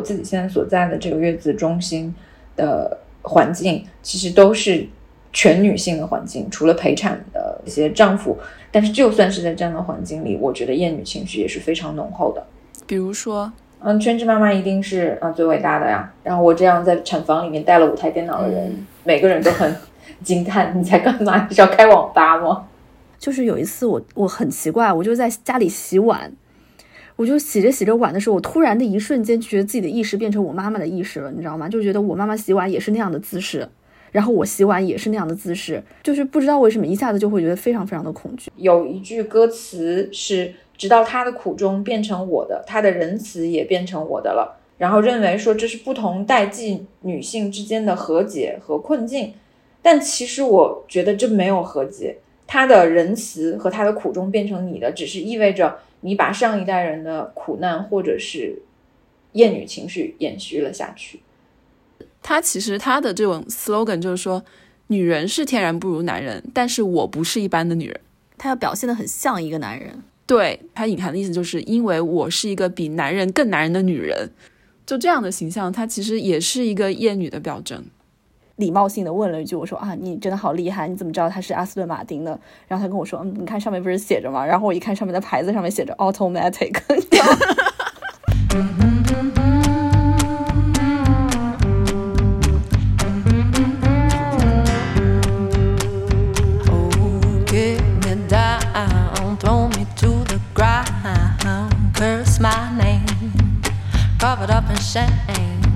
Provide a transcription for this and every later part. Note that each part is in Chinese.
我自己现在所在的这个月子中心的环境，其实都是全女性的环境，除了陪产的一些丈夫。但是就算是在这样的环境里，我觉得厌女情绪也是非常浓厚的。比如说，嗯，全职妈妈一定是啊最伟大的呀。然后我这样在产房里面带了五台电脑的人，每个人都很惊叹：你在干嘛？你是要开网吧吗？就是有一次我我很奇怪，我就在家里洗碗，我就洗着洗着碗的时候，我突然的一瞬间觉得自己的意识变成我妈妈的意识了，你知道吗？就觉得我妈妈洗碗也是那样的姿势。然后我洗碗也是那样的姿势，就是不知道为什么一下子就会觉得非常非常的恐惧。有一句歌词是“直到他的苦衷变成我的，他的仁慈也变成我的了”，然后认为说这是不同代际女性之间的和解和困境。但其实我觉得这没有和解，他的仁慈和他的苦衷变成你的，只是意味着你把上一代人的苦难或者是厌女情绪延续了下去。他其实他的这种 slogan 就是说，女人是天然不如男人，但是我不是一般的女人。他要表现的很像一个男人，对他隐含的意思就是因为我是一个比男人更男人的女人，就这样的形象，他其实也是一个厌女的表征。礼貌性的问了一句，我说啊，你真的好厉害，你怎么知道他是阿斯顿马丁的？然后他跟我说，嗯，你看上面不是写着吗？然后我一看上面的牌子，上面写着 automatic。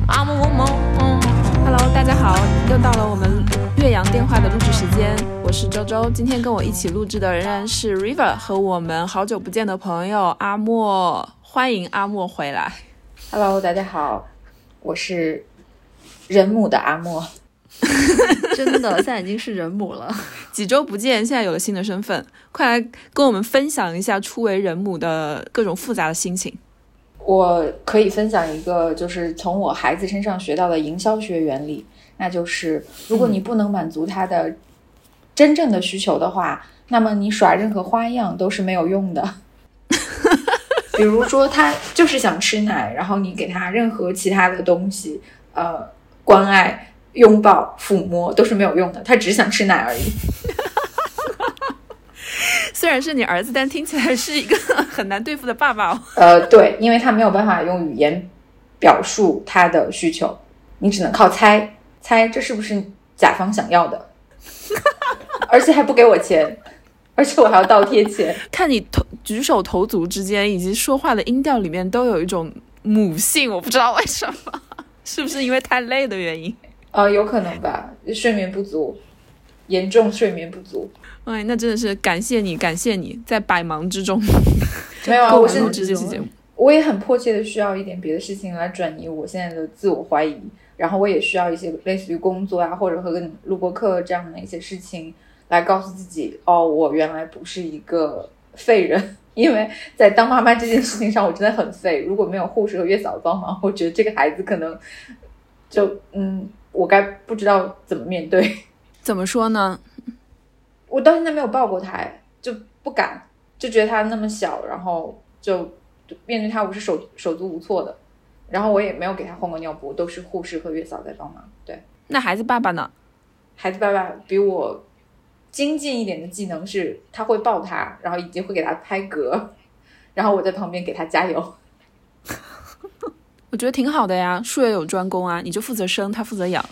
Hello，大家好，又到了我们岳阳电话的录制时间。我是周周，今天跟我一起录制的仍然是 River 和我们好久不见的朋友阿莫，欢迎阿莫回来。Hello，大家好，我是人母的阿莫。真的，现在已经是人母了。几周不见，现在有了新的身份，快来跟我们分享一下初为人母的各种复杂的心情。我可以分享一个，就是从我孩子身上学到的营销学原理，那就是如果你不能满足他的真正的需求的话，那么你耍任何花样都是没有用的。比如说，他就是想吃奶，然后你给他任何其他的东西，呃，关爱、拥抱、抚摸都是没有用的，他只想吃奶而已。虽然是你儿子，但听起来是一个 很难对付的爸爸哦。呃，对，因为他没有办法用语言表述他的需求，你只能靠猜猜这是不是甲方想要的，而且还不给我钱，而且我还要倒贴钱。看你头举手投足之间以及说话的音调里面都有一种母性，我不知道为什么，是不是因为太累的原因？呃，有可能吧，睡眠不足，严重睡眠不足。哎，那真的是感谢你，感谢你在百忙之中没有啊，我是这期节目，我也很迫切的需要一点别的事情来转移我现在的自我怀疑，然后我也需要一些类似于工作啊，或者和跟录播课这样的一些事情来告诉自己，哦，我原来不是一个废人，因为在当妈妈这件事情上，我真的很废。如果没有护士和月嫂帮忙，我觉得这个孩子可能就嗯，我该不知道怎么面对。怎么说呢？我到现在没有抱过他，就不敢，就觉得他那么小，然后就面对他我是手手足无措的，然后我也没有给他换过尿布，都是护士和月嫂在帮忙。对，那孩子爸爸呢？孩子爸爸比我精进一点的技能是，他会抱他，然后以及会给他拍嗝，然后我在旁边给他加油。我觉得挺好的呀，术业有专攻啊，你就负责生，他负责养。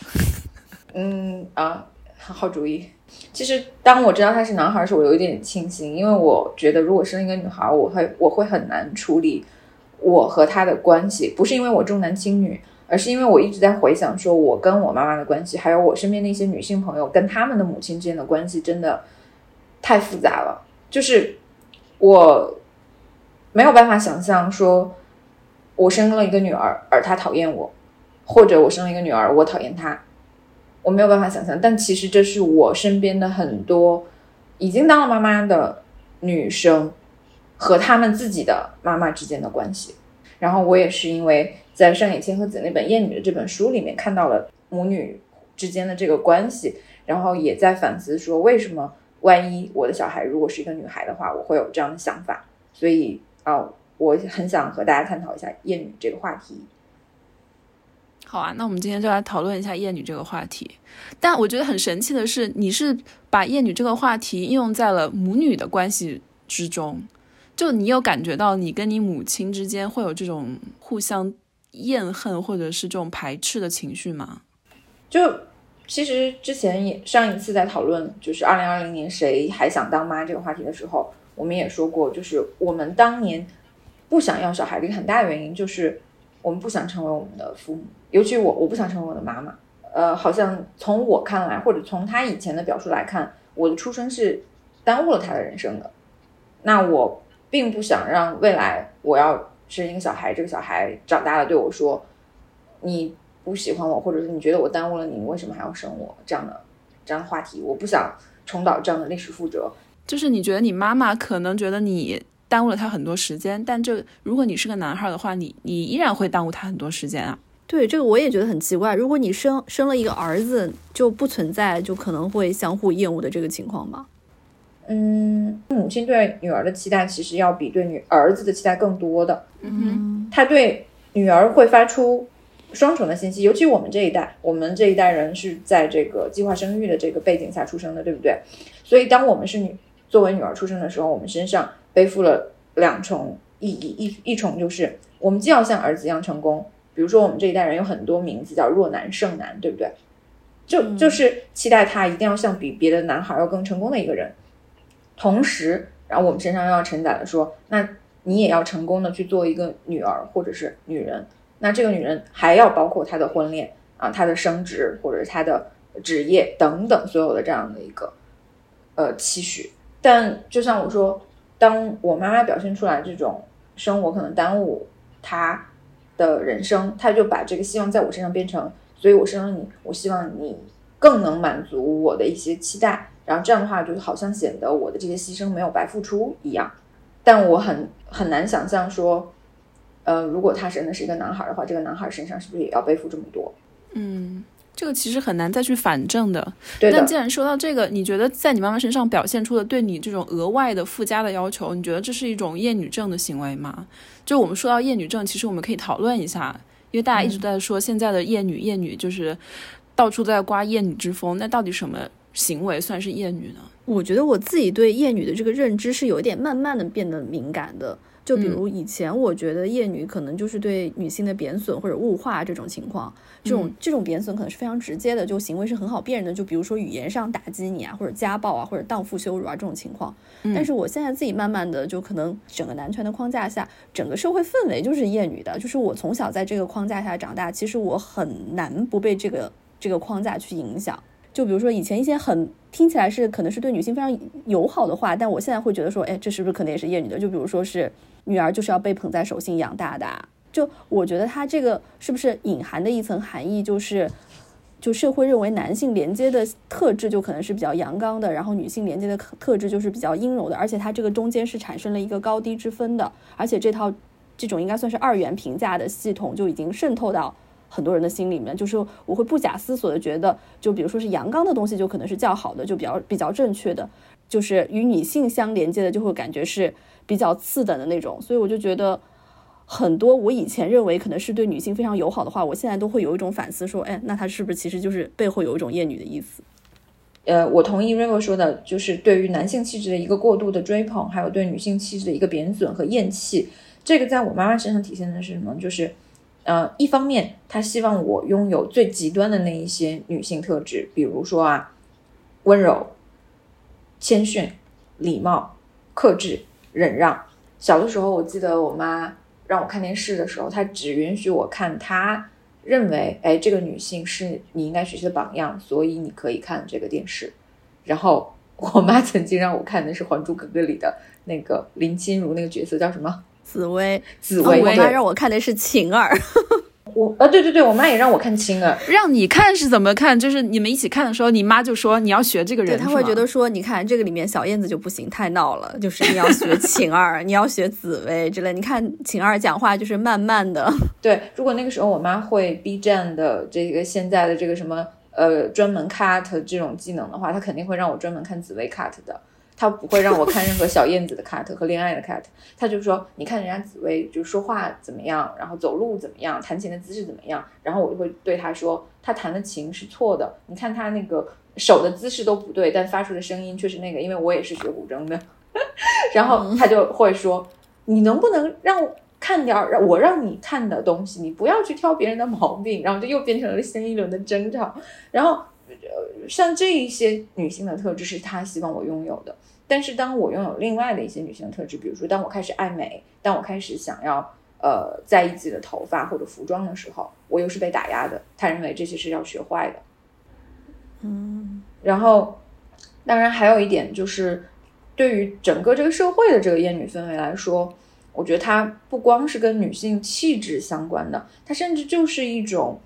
嗯啊，好主意。其实，当我知道他是男孩时，我有一点庆幸，因为我觉得如果生一个女孩，我会我会很难处理我和他的关系。不是因为我重男轻女，而是因为我一直在回想，说我跟我妈妈的关系，还有我身边的一些女性朋友跟他们的母亲之间的关系，真的太复杂了。就是我没有办法想象，说我生了一个女儿，而她讨厌我，或者我生了一个女儿，我讨厌她。我没有办法想象，但其实这是我身边的很多已经当了妈妈的女生和他们自己的妈妈之间的关系。然后我也是因为在上野千鹤子那本《厌女》的这本书里面看到了母女之间的这个关系，然后也在反思说，为什么万一我的小孩如果是一个女孩的话，我会有这样的想法。所以啊，我很想和大家探讨一下厌女这个话题。好啊，那我们今天就来讨论一下厌女这个话题。但我觉得很神奇的是，你是把厌女这个话题应用在了母女的关系之中。就你有感觉到你跟你母亲之间会有这种互相厌恨或者是这种排斥的情绪吗？就其实之前也上一次在讨论就是二零二零年谁还想当妈这个话题的时候，我们也说过，就是我们当年不想要小孩的一个很大原因就是我们不想成为我们的父母，尤其我我不想成为我的妈妈。呃，好像从我看来，或者从他以前的表述来看，我的出生是耽误了他的人生的。那我并不想让未来我要生一个小孩，这个小孩长大了对我说：“你不喜欢我，或者是你觉得我耽误了你，你为什么还要生我？”这样的这样的话题，我不想重蹈这样的历史覆辙。就是你觉得你妈妈可能觉得你耽误了她很多时间，但这如果你是个男孩的话，你你依然会耽误她很多时间啊。对这个我也觉得很奇怪。如果你生生了一个儿子，就不存在就可能会相互厌恶的这个情况吗？嗯，母亲对女儿的期待其实要比对女儿子的期待更多的。嗯她对女儿会发出双重的信息，尤其我们这一代，我们这一代人是在这个计划生育的这个背景下出生的，对不对？所以当我们是女作为女儿出生的时候，我们身上背负了两重意义，一一重就是我们既要像儿子一样成功。比如说，我们这一代人有很多名字叫弱男胜男，对不对？就就是期待他一定要像比别的男孩要更成功的一个人。同时，然后我们身上又要承载的说，那你也要成功的去做一个女儿或者是女人。那这个女人还要包括她的婚恋啊，她的升职或者是她的职业等等所有的这样的一个呃期许。但就像我说，当我妈妈表现出来这种生活可能耽误她。的人生，她就把这个希望在我身上变成，所以我生了你，我希望你更能满足我的一些期待，然后这样的话，就是好像显得我的这些牺牲没有白付出一样。但我很很难想象说，呃，如果他真的是一个男孩的话，这个男孩身上是不是也要背负这么多？嗯。这个其实很难再去反证的。对的。但既然说到这个，你觉得在你妈妈身上表现出的对你这种额外的附加的要求，你觉得这是一种厌女症的行为吗？就我们说到厌女症，其实我们可以讨论一下，因为大家一直在说现在的厌女，厌女就是到处在刮厌女之风。那到底什么行为算是厌女呢？我觉得我自己对厌女的这个认知是有一点慢慢的变得敏感的。就比如以前，我觉得厌女可能就是对女性的贬损或者物化这种情况，这种这种贬损可能是非常直接的，就行为是很好辨认的。就比如说语言上打击你啊，或者家暴啊，或者荡妇羞辱啊这种情况。但是我现在自己慢慢的就可能整个男权的框架下，整个社会氛围就是厌女的，就是我从小在这个框架下长大，其实我很难不被这个这个框架去影响。就比如说以前一些很听起来是可能是对女性非常友好的话，但我现在会觉得说，哎，这是不是可能也是厌女的？就比如说是。女儿就是要被捧在手心养大的，就我觉得他这个是不是隐含的一层含义，就是就社会认为男性连接的特质就可能是比较阳刚的，然后女性连接的特质就是比较阴柔的，而且它这个中间是产生了一个高低之分的，而且这套这种应该算是二元评价的系统就已经渗透到很多人的心里面，就是我会不假思索的觉得，就比如说是阳刚的东西就可能是较好的，就比较比较正确的，就是与女性相连接的就会感觉是。比较次等的那种，所以我就觉得很多我以前认为可能是对女性非常友好的话，我现在都会有一种反思，说，哎，那他是不是其实就是背后有一种厌女的意思？呃，我同意 River 说的，就是对于男性气质的一个过度的追捧，还有对女性气质的一个贬损和厌弃。这个在我妈妈身上体现的是什么？就是，呃，一方面他希望我拥有最极端的那一些女性特质，比如说啊，温柔、谦逊、礼貌、克制。忍让。小的时候，我记得我妈让我看电视的时候，她只允许我看她认为，哎，这个女性是你应该学习的榜样，所以你可以看这个电视。然后我妈曾经让我看的是《还珠格格》里的那个林心如那个角色叫什么？紫薇。紫薇。我妈让我看的是晴儿。我啊，对对对，我妈也让我看晴儿。让你看是怎么看？就是你们一起看的时候，你妈就说你要学这个人，对，她会觉得说，你看这个里面小燕子就不行，太闹了，就是你要学晴儿，你要学紫薇之类。你看晴儿讲话就是慢慢的。对，如果那个时候我妈会 B 站的这个现在的这个什么呃专门 cut 这种技能的话，她肯定会让我专门看紫薇 cut 的。他不会让我看任何小燕子的 cut 和恋爱的 cut，他就说你看人家紫薇就说话怎么样，然后走路怎么样，弹琴的姿势怎么样，然后我就会对他说他弹的琴是错的，你看他那个手的姿势都不对，但发出的声音却是那个，因为我也是学古筝的，然后他就会说你能不能让看点让我让你看的东西，你不要去挑别人的毛病，然后就又变成了新一轮的争吵，然后。呃，像这一些女性的特质是他希望我拥有的，但是当我拥有另外的一些女性的特质，比如说当我开始爱美，当我开始想要呃在意自己的头发或者服装的时候，我又是被打压的。他认为这些是要学坏的，嗯。然后，当然还有一点就是，对于整个这个社会的这个厌女氛围来说，我觉得它不光是跟女性气质相关的，它甚至就是一种。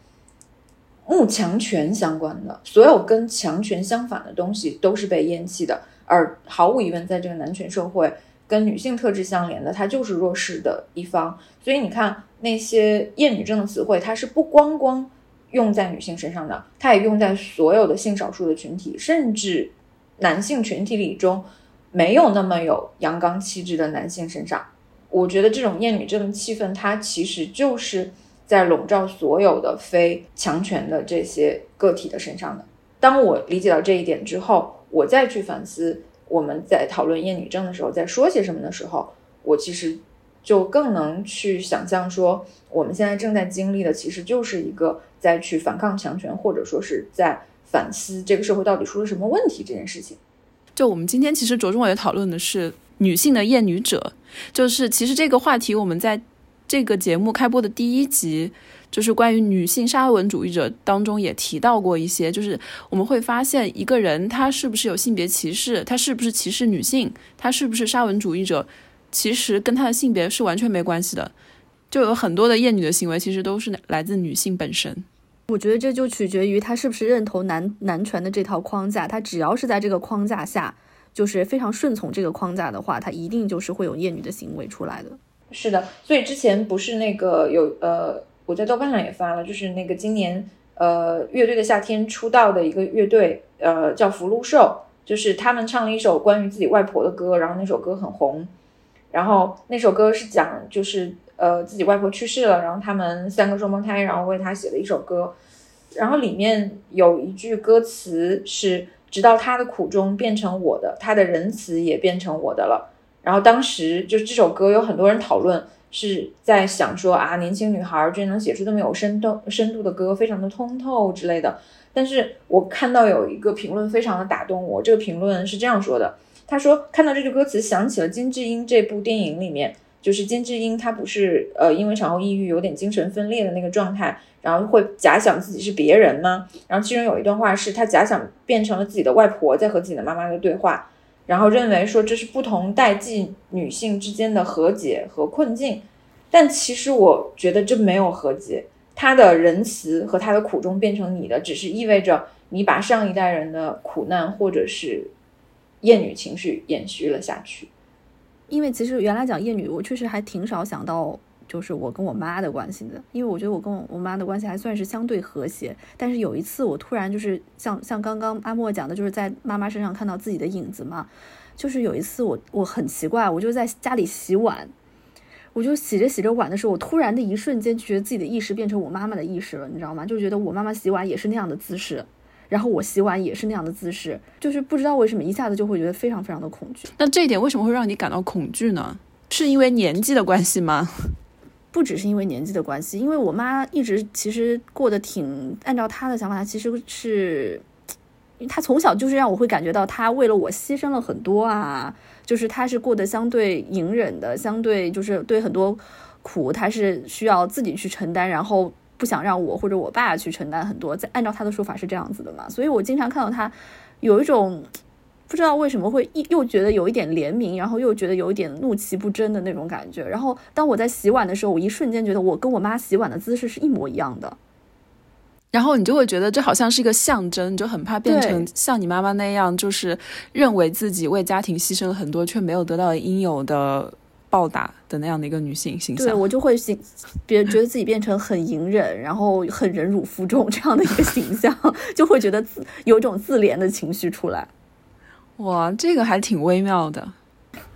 慕强权相关的所有跟强权相反的东西都是被厌弃的，而毫无疑问，在这个男权社会，跟女性特质相连的，它就是弱势的一方。所以你看那些厌女症的词汇，它是不光光用在女性身上的，它也用在所有的性少数的群体，甚至男性群体里中没有那么有阳刚气质的男性身上。我觉得这种厌女症的气氛，它其实就是。在笼罩所有的非强权的这些个体的身上的。当我理解到这一点之后，我再去反思我们在讨论厌女症的时候在说些什么的时候，我其实就更能去想象说，我们现在正在经历的其实就是一个在去反抗强权，或者说是在反思这个社会到底出了什么问题这件事情。就我们今天其实着重也讨论的是女性的厌女者，就是其实这个话题我们在。这个节目开播的第一集，就是关于女性沙文主义者当中也提到过一些，就是我们会发现一个人他是不是有性别歧视，他是不是歧视女性，他是不是沙文主义者，其实跟他的性别是完全没关系的。就有很多的厌女的行为，其实都是来自女性本身。我觉得这就取决于他是不是认同男男权的这套框架，他只要是在这个框架下，就是非常顺从这个框架的话，他一定就是会有厌女的行为出来的。是的，所以之前不是那个有呃，我在豆瓣上也发了，就是那个今年呃乐队的夏天出道的一个乐队，呃叫福禄寿，就是他们唱了一首关于自己外婆的歌，然后那首歌很红，然后那首歌是讲就是呃自己外婆去世了，然后他们三个双胞胎，然后为他写了一首歌，然后里面有一句歌词是直到他的苦衷变成我的，他的仁慈也变成我的了。然后当时就这首歌有很多人讨论，是在想说啊，年轻女孩居然能写出这么有深度深度的歌，非常的通透之类的。但是我看到有一个评论非常的打动我，这个评论是这样说的：他说看到这句歌词，想起了金智英这部电影里面，就是金智英她不是呃因为产后抑郁有点精神分裂的那个状态，然后会假想自己是别人吗？然后其中有一段话是她假想变成了自己的外婆，在和自己的妈妈的对话。然后认为说这是不同代际女性之间的和解和困境，但其实我觉得这没有和解。她的仁慈和她的苦衷变成你的，只是意味着你把上一代人的苦难或者是厌女情绪延续了下去。因为其实原来讲厌女，我确实还挺少想到。就是我跟我妈的关系的，因为我觉得我跟我我妈的关系还算是相对和谐。但是有一次，我突然就是像像刚刚阿莫讲的，就是在妈妈身上看到自己的影子嘛。就是有一次，我我很奇怪，我就在家里洗碗，我就洗着洗着碗的时候，我突然的一瞬间觉得自己的意识变成我妈妈的意识了，你知道吗？就觉得我妈妈洗碗也是那样的姿势，然后我洗碗也是那样的姿势，就是不知道为什么一下子就会觉得非常非常的恐惧。那这一点为什么会让你感到恐惧呢？是因为年纪的关系吗？不只是因为年纪的关系，因为我妈一直其实过得挺按照她的想法，她其实是，她从小就是让我会感觉到她为了我牺牲了很多啊，就是她是过得相对隐忍的，相对就是对很多苦，她是需要自己去承担，然后不想让我或者我爸去承担很多，在按照她的说法是这样子的嘛，所以我经常看到她有一种。不知道为什么会一又觉得有一点怜悯，然后又觉得有一点怒其不争的那种感觉。然后当我在洗碗的时候，我一瞬间觉得我跟我妈洗碗的姿势是一模一样的。然后你就会觉得这好像是一个象征，你就很怕变成像你妈妈那样，就是认为自己为家庭牺牲了很多，却没有得到应有的报答的那样的一个女性形象。对我就会形，别觉得自己变成很隐忍，然后很忍辱负重这样的一个形象，就会觉得自有种自怜的情绪出来。哇，这个还挺微妙的。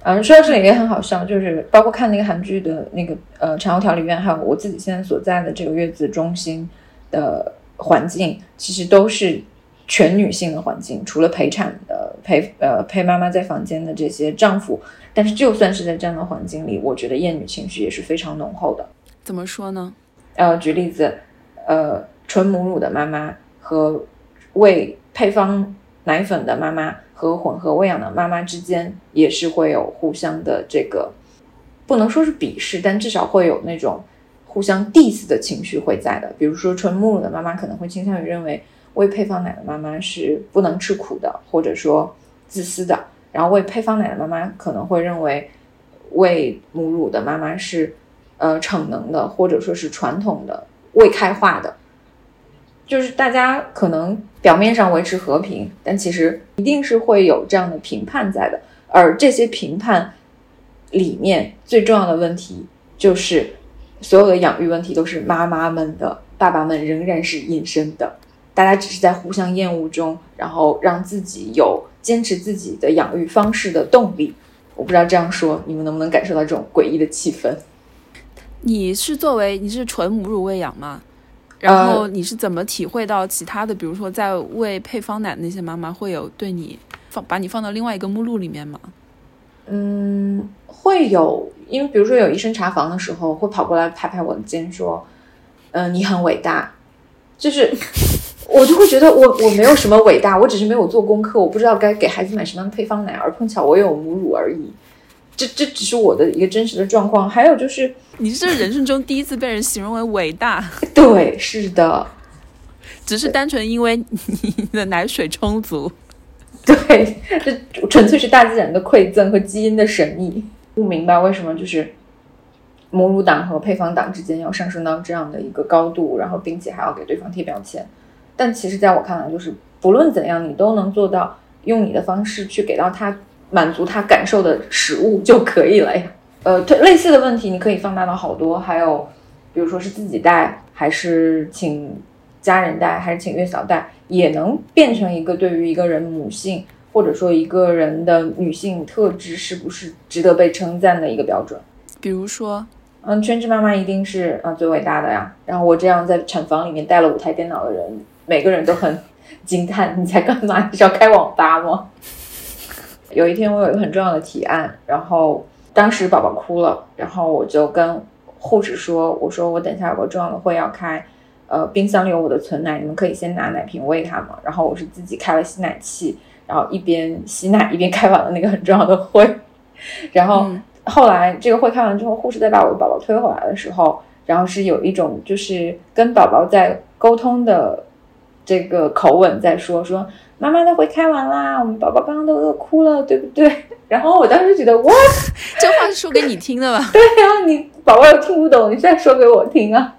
嗯，说到这里也很好笑，就是包括看那个韩剧的那个呃产后调理院，还有我自己现在所在的这个月子中心的环境，其实都是全女性的环境，除了陪产的陪呃陪妈妈在房间的这些丈夫，但是就算是在这样的环境里，我觉得厌女情绪也是非常浓厚的。怎么说呢？呃，举例子，呃，纯母乳的妈妈和喂配方奶粉的妈妈。和混合喂养的妈妈之间也是会有互相的这个，不能说是鄙视，但至少会有那种互相 diss 的情绪会在的。比如说纯母乳的妈妈可能会倾向于认为喂配方奶的妈妈是不能吃苦的，或者说自私的；然后喂配方奶的妈妈可能会认为喂母乳的妈妈是呃逞能的，或者说是传统的未开化的。就是大家可能表面上维持和平，但其实一定是会有这样的评判在的。而这些评判里面最重要的问题，就是所有的养育问题都是妈妈们的，爸爸们仍然是隐身的。大家只是在互相厌恶中，然后让自己有坚持自己的养育方式的动力。我不知道这样说你们能不能感受到这种诡异的气氛？你是作为你是纯母乳喂养吗？然后你是怎么体会到其他的，比如说在喂配方奶那些妈妈会有对你放把你放到另外一个目录里面吗？嗯，会有，因为比如说有医生查房的时候会跑过来拍拍我的肩说：“嗯，你很伟大。”就是 我就会觉得我我没有什么伟大，我只是没有做功课，我不知道该给孩子买什么样的配方奶，而碰巧我有母乳而已。这这只是我的一个真实的状况，还有就是，你是人生中第一次被人形容为伟大。对，是的，只是单纯因为你的奶水充足。对，这纯粹是大自然的馈赠和基因的神秘。不明白为什么就是母乳党和配方党之间要上升到这样的一个高度，然后并且还要给对方贴标签。但其实，在我看来，就是不论怎样，你都能做到用你的方式去给到他。满足他感受的食物就可以了呀。呃，类似的问题你可以放大到好多，还有，比如说是自己带，还是请家人带，还是请月嫂带，也能变成一个对于一个人母性或者说一个人的女性特质是不是值得被称赞的一个标准。比如说，嗯，全职妈妈一定是啊最伟大的呀。然后我这样在产房里面带了五台电脑的人，每个人都很 惊叹：你在干嘛？你是要开网吧吗？有一天，我有一个很重要的提案，然后当时宝宝哭了，然后我就跟护士说：“我说我等一下有个重要的会要开，呃，冰箱里有我的存奶，你们可以先拿奶瓶喂他嘛。”然后我是自己开了吸奶器，然后一边吸奶一边开完了那个很重要的会。然后后来这个会开完之后，护士再把我的宝宝推回来的时候，然后是有一种就是跟宝宝在沟通的这个口吻在说说。妈妈的会开完啦，我们宝宝刚刚都饿哭了，对不对？然后我当时觉得，哇，这话是说给你听的吧？对呀，你宝宝又听不懂，你现在说给我听啊？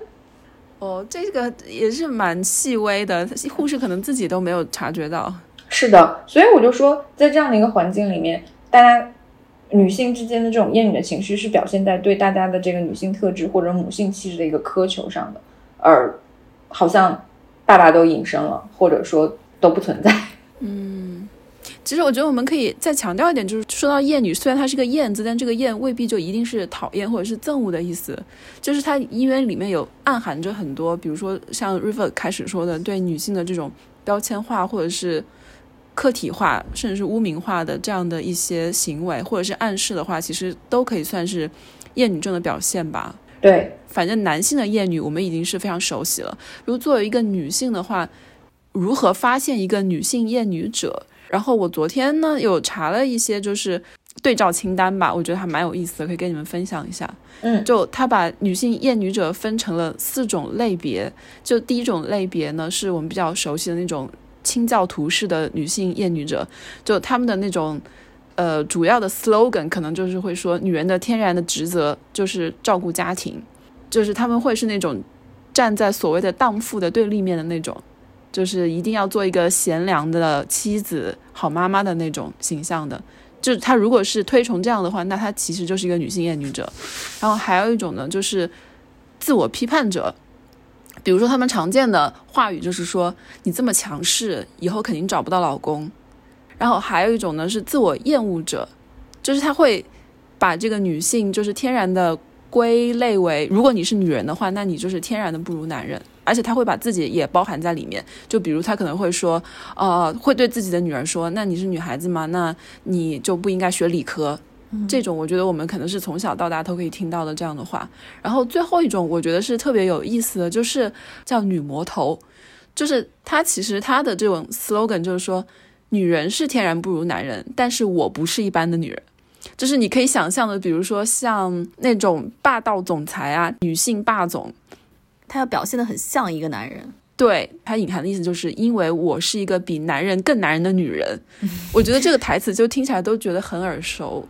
哦，这个也是蛮细微的，护士可能自己都没有察觉到。是的，所以我就说，在这样的一个环境里面，大家女性之间的这种厌女的情绪，是表现在对大家的这个女性特质或者母性气质的一个苛求上的，而好像爸爸都隐身了，或者说。都不存在。嗯，其实我觉得我们可以再强调一点，就是说到厌女，虽然它是个厌字，但这个厌未必就一定是讨厌或者是憎恶的意思。就是它因为里面有暗含着很多，比如说像 River 开始说的，对女性的这种标签化或者是客体化，甚至是污名化的这样的一些行为，或者是暗示的话，其实都可以算是厌女症的表现吧。对，反正男性的厌女我们已经是非常熟悉了。如果作为一个女性的话，如何发现一个女性厌女者？然后我昨天呢有查了一些，就是对照清单吧，我觉得还蛮有意思的，可以跟你们分享一下。嗯，就他把女性厌女者分成了四种类别。就第一种类别呢，是我们比较熟悉的那种清教徒式的女性厌女者，就他们的那种呃主要的 slogan 可能就是会说，女人的天然的职责就是照顾家庭，就是他们会是那种站在所谓的荡妇的对立面的那种。就是一定要做一个贤良的妻子、好妈妈的那种形象的。就他如果是推崇这样的话，那他其实就是一个女性厌女者。然后还有一种呢，就是自我批判者。比如说他们常见的话语就是说：“你这么强势，以后肯定找不到老公。”然后还有一种呢是自我厌恶者，就是他会把这个女性就是天然的归类为，如果你是女人的话，那你就是天然的不如男人，而且他会把自己也包含在里面。就比如他可能会说，呃，会对自己的女儿说，那你是女孩子吗？那你就不应该学理科。这种我觉得我们可能是从小到大都可以听到的这样的话。然后最后一种我觉得是特别有意思的，就是叫女魔头，就是他其实他的这种 slogan 就是说，女人是天然不如男人，但是我不是一般的女人。就是你可以想象的，比如说像那种霸道总裁啊，女性霸总，他要表现的很像一个男人。对他隐含的意思就是因为我是一个比男人更男人的女人。我觉得这个台词就听起来都觉得很耳熟。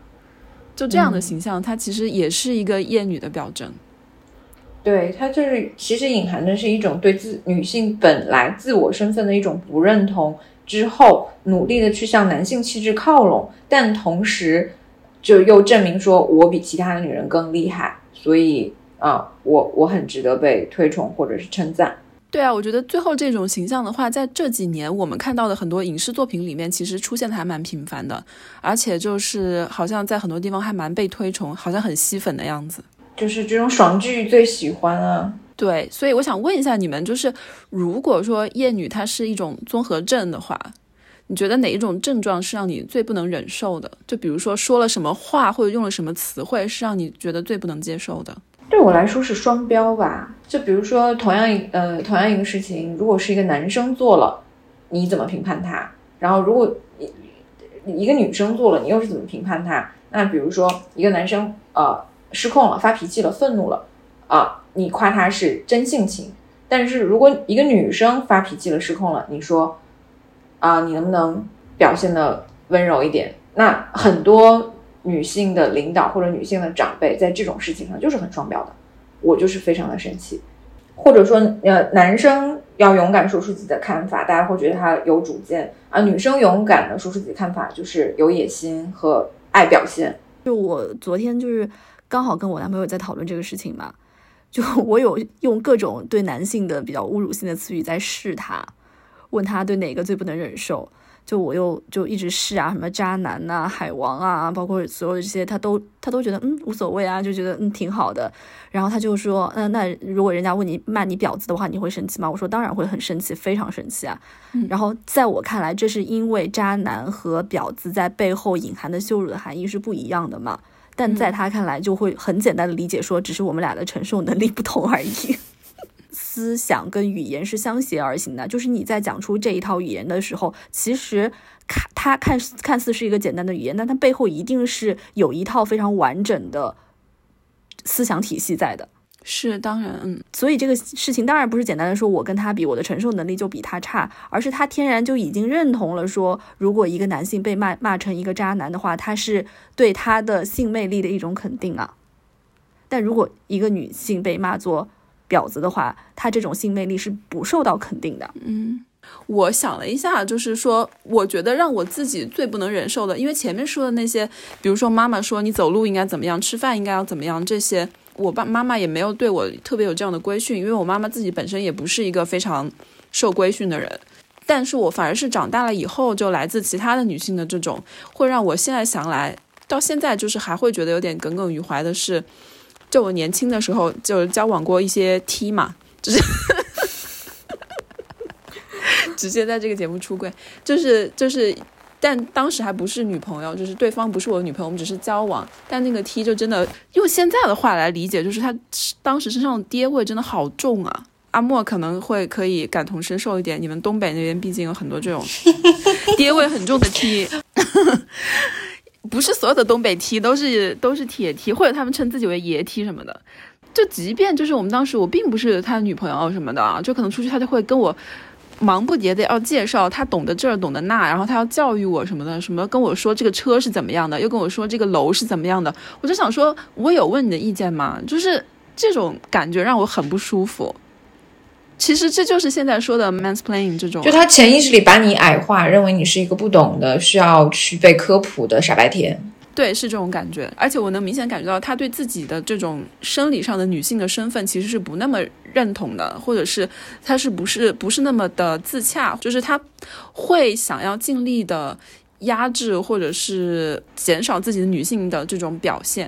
就这样的形象，它其实也是一个厌女的表征。对，它就是其实隐含的是一种对自女性本来自我身份的一种不认同，之后努力的去向男性气质靠拢，但同时就又证明说我比其他的女人更厉害，所以啊，我我很值得被推崇或者是称赞。对啊，我觉得最后这种形象的话，在这几年我们看到的很多影视作品里面，其实出现的还蛮频繁的，而且就是好像在很多地方还蛮被推崇，好像很吸粉的样子。就是这种爽剧最喜欢啊。对，所以我想问一下你们，就是如果说厌女它是一种综合症的话，你觉得哪一种症状是让你最不能忍受的？就比如说说了什么话或者用了什么词汇是让你觉得最不能接受的？对我来说是双标吧，就比如说同样一呃同样一个事情，如果是一个男生做了，你怎么评判他？然后如果一一个女生做了，你又是怎么评判他？那比如说一个男生呃失控了，发脾气了，愤怒了，啊，你夸他是真性情。但是如果一个女生发脾气了，失控了，你说啊，你能不能表现的温柔一点？那很多。女性的领导或者女性的长辈在这种事情上就是很双标的，我就是非常的生气，或者说呃男生要勇敢说出自己的看法，大家会觉得他有主见啊，女生勇敢的说出自己的看法就是有野心和爱表现。就我昨天就是刚好跟我男朋友在讨论这个事情嘛，就我有用各种对男性的比较侮辱性的词语在试他，问他对哪个最不能忍受。就我又就一直试啊，什么渣男呐、海王啊，包括所有的这些，他都他都觉得嗯无所谓啊，就觉得嗯挺好的。然后他就说，那那如果人家问你骂你婊子的话，你会生气吗？我说当然会很生气，非常生气啊。然后在我看来，这是因为渣男和婊子在背后隐含的羞辱的含义是不一样的嘛。但在他看来，就会很简单的理解说，只是我们俩的承受能力不同而已。思想跟语言是相携而行的，就是你在讲出这一套语言的时候，其实看它看似看似是一个简单的语言，但它背后一定是有一套非常完整的思想体系在的。是当然，嗯，所以这个事情当然不是简单的说我跟他比，我的承受能力就比他差，而是他天然就已经认同了说，如果一个男性被骂骂成一个渣男的话，他是对他的性魅力的一种肯定啊。但如果一个女性被骂作婊子的话，他这种性魅力是不受到肯定的。嗯，我想了一下，就是说，我觉得让我自己最不能忍受的，因为前面说的那些，比如说妈妈说你走路应该怎么样，吃饭应该要怎么样，这些，我爸妈妈也没有对我特别有这样的规训，因为我妈妈自己本身也不是一个非常受规训的人。但是我反而是长大了以后，就来自其他的女性的这种，会让我现在想来，到现在就是还会觉得有点耿耿于怀的是。就我年轻的时候就交往过一些 T 嘛，就是 直接在这个节目出柜，就是就是，但当时还不是女朋友，就是对方不是我的女朋友，我们只是交往。但那个 T 就真的用现在的话来理解，就是他当时身上的爹味真的好重啊。阿莫可能会可以感同身受一点，你们东北那边毕竟有很多这种 爹味很重的 T。不是所有的东北 T 都是都是铁 T，或者他们称自己为爷 T 什么的。就即便就是我们当时我并不是他女朋友什么的啊，就可能出去他就会跟我忙不迭的要介绍他懂得这懂得那，然后他要教育我什么的，什么跟我说这个车是怎么样的，又跟我说这个楼是怎么样的。我就想说，我有问你的意见吗？就是这种感觉让我很不舒服。其实这就是现在说的 mansplaining 这种，就他潜意识里把你矮化，认为你是一个不懂的、需要去被科普的傻白甜。对，是这种感觉。而且我能明显感觉到他对自己的这种生理上的女性的身份其实是不那么认同的，或者是他是不是不是那么的自洽，就是他会想要尽力的压制或者是减少自己的女性的这种表现。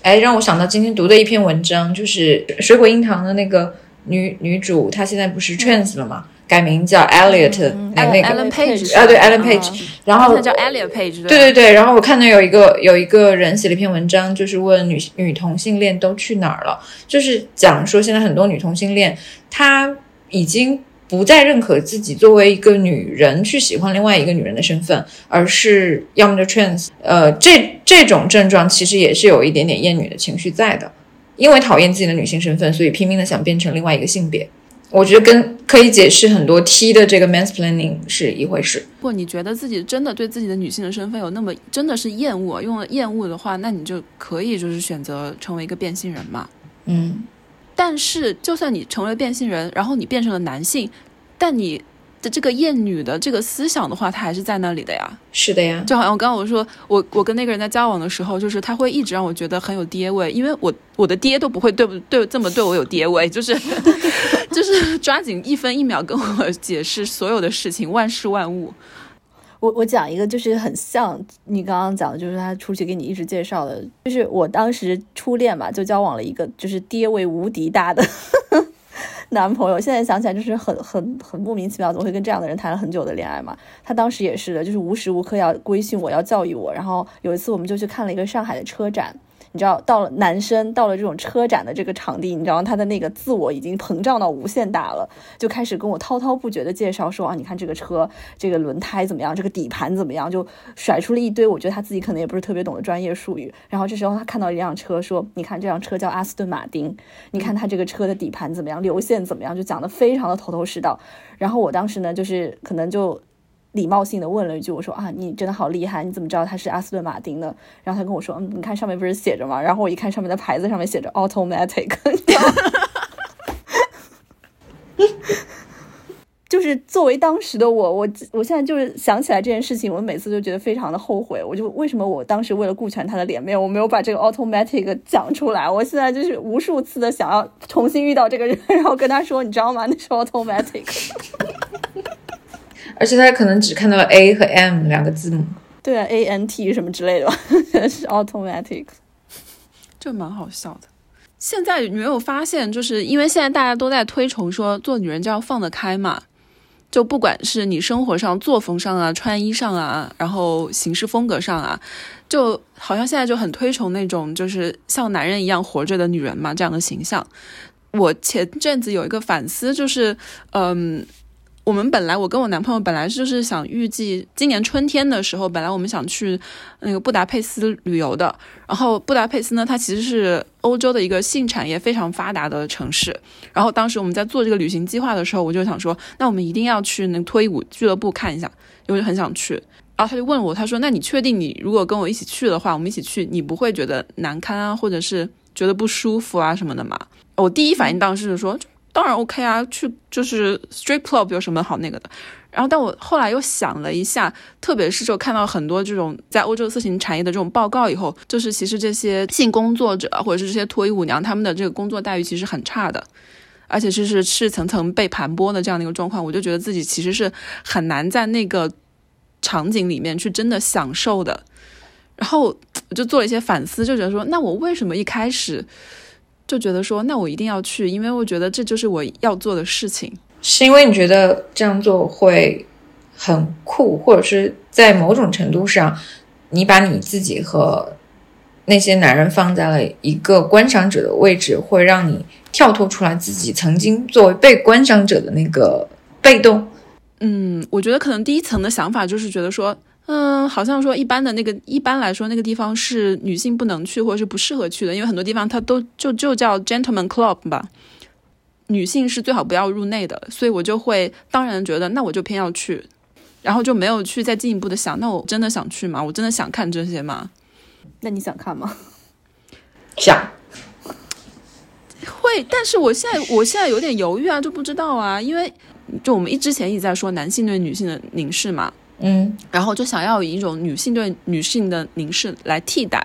哎，让我想到今天读的一篇文章，就是《水果硬糖》的那个女女主，她现在不是 trans 了吗？改名叫 Elliot，那那个 Ellen Page 啊，对 Ellen Page，然后他叫 Elliot Page，对对对，然后我看到有一个有一个人写了一篇文章，就是问女女同性恋都去哪儿了，就是讲说现在很多女同性恋，她已经不再认可自己作为一个女人去喜欢另外一个女人的身份，而是要么就 trans，呃，这这种症状其实也是有一点点厌女的情绪在的，因为讨厌自己的女性身份，所以拼命的想变成另外一个性别。我觉得跟可以解释很多 T 的这个 mansplaining 是一回事。如果你觉得自己真的对自己的女性的身份有那么真的是厌恶，用了厌恶的话，那你就可以就是选择成为一个变性人嘛。嗯，但是就算你成为变性人，然后你变成了男性，但你的这个厌女的这个思想的话，它还是在那里的呀。是的呀，就好像我刚刚我说我我跟那个人在交往的时候，就是他会一直让我觉得很有爹味，因为我我的爹都不会对不对这么对我有爹味，就是 就是抓紧一分一秒跟我解释所有的事情，万事万物。我我讲一个，就是很像你刚刚讲的，就是他出去给你一直介绍的，就是我当时初恋嘛，就交往了一个就是爹味无敌大的 男朋友。现在想起来就是很很很莫名其妙，怎么会跟这样的人谈了很久的恋爱嘛？他当时也是的，就是无时无刻要规训我，要教育我。然后有一次我们就去看了一个上海的车展。你知道，到了男生到了这种车展的这个场地，你知道他的那个自我已经膨胀到无限大了，就开始跟我滔滔不绝的介绍说啊，你看这个车，这个轮胎怎么样，这个底盘怎么样，就甩出了一堆，我觉得他自己可能也不是特别懂的专业术语。然后这时候他看到一辆车，说，你看这辆车叫阿斯顿马丁，你看它这个车的底盘怎么样，流线怎么样，就讲的非常的头头是道。然后我当时呢，就是可能就。礼貌性的问了一句：“我说啊，你真的好厉害，你怎么知道它是阿斯顿马丁的？”然后他跟我说：“嗯，你看上面不是写着吗？”然后我一看上面的牌子，上面写着 “automatic”，就是作为当时的我，我我现在就是想起来这件事情，我每次就觉得非常的后悔。我就为什么我当时为了顾全他的脸面，我没有把这个 “automatic” 讲出来？我现在就是无数次的想要重新遇到这个人，然后跟他说：“你知道吗？那是 automatic。”而且他可能只看到了 A 和 M 两个字母，对啊，A N T 什么之类的吧，是 automatic，这蛮好笑的。现在你没有发现，就是因为现在大家都在推崇说做女人就要放得开嘛，就不管是你生活上、作风上啊、穿衣上啊，然后行事风格上啊，就好像现在就很推崇那种就是像男人一样活着的女人嘛这样的形象。我前阵子有一个反思，就是嗯。我们本来，我跟我男朋友本来就是想预计今年春天的时候，本来我们想去那个布达佩斯旅游的。然后布达佩斯呢，它其实是欧洲的一个性产业非常发达的城市。然后当时我们在做这个旅行计划的时候，我就想说，那我们一定要去那个脱衣舞俱乐部看一下，因为很想去。然后他就问我，他说：“那你确定你如果跟我一起去的话，我们一起去，你不会觉得难堪啊，或者是觉得不舒服啊什么的吗？”我第一反应当时是说。当然 OK 啊，去就是 Street Club 有什么好那个的。然后，但我后来又想了一下，特别是就看到很多这种在欧洲色情产业的这种报告以后，就是其实这些性工作者或者是这些脱衣舞娘，他们的这个工作待遇其实很差的，而且就是是层层被盘剥的这样的一个状况。我就觉得自己其实是很难在那个场景里面去真的享受的。然后我就做了一些反思，就觉得说，那我为什么一开始？就觉得说，那我一定要去，因为我觉得这就是我要做的事情。是因为你觉得这样做会很酷，或者是在某种程度上，你把你自己和那些男人放在了一个观赏者的位置，会让你跳脱出来自己曾经作为被观赏者的那个被动。嗯，我觉得可能第一层的想法就是觉得说。嗯，好像说一般的那个，一般来说那个地方是女性不能去或者是不适合去的，因为很多地方它都就就叫 gentleman club 吧，女性是最好不要入内的，所以我就会当然觉得那我就偏要去，然后就没有去再进一步的想，那我真的想去吗？我真的想看这些吗？那你想看吗？想，会，但是我现在我现在有点犹豫啊，就不知道啊，因为就我们一之前一直在说男性对女性的凝视嘛。嗯，然后就想要以一种女性对女性的凝视来替代，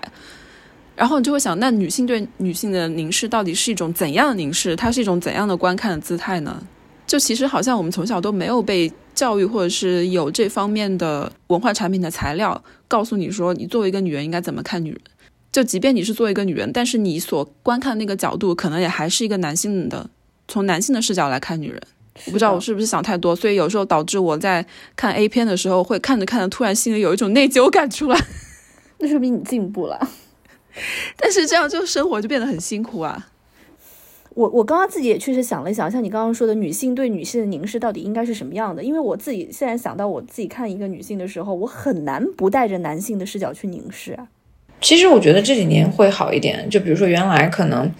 然后你就会想，那女性对女性的凝视到底是一种怎样的凝视？它是一种怎样的观看的姿态呢？就其实好像我们从小都没有被教育，或者是有这方面的文化产品的材料，告诉你说你作为一个女人应该怎么看女人。就即便你是作为一个女人，但是你所观看那个角度，可能也还是一个男性的，从男性的视角来看女人。我不知道我是不是想太多，所以有时候导致我在看 A 片的时候，会看着看着，突然心里有一种内疚感出来。那说明你进步了。但是这样就生活就变得很辛苦啊。我我刚刚自己也确实想了一想，像你刚刚说的，女性对女性的凝视到底应该是什么样的？因为我自己现在想到我自己看一个女性的时候，我很难不带着男性的视角去凝视啊。其实我觉得这几年会好一点，就比如说原来可能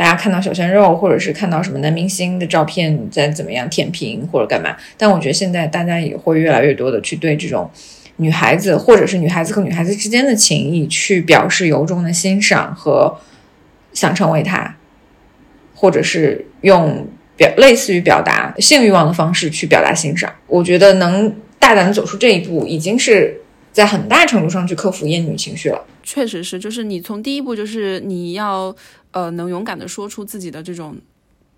大家看到小鲜肉，或者是看到什么男明星的照片在怎么样舔屏或者干嘛，但我觉得现在大家也会越来越多的去对这种女孩子，或者是女孩子和女孩子之间的情谊去表示由衷的欣赏和想成为她。或者是用表类似于表达性欲望的方式去表达欣赏，我觉得能大胆的走出这一步，已经是在很大程度上去克服厌女情绪了。确实是，就是你从第一步，就是你要呃能勇敢的说出自己的这种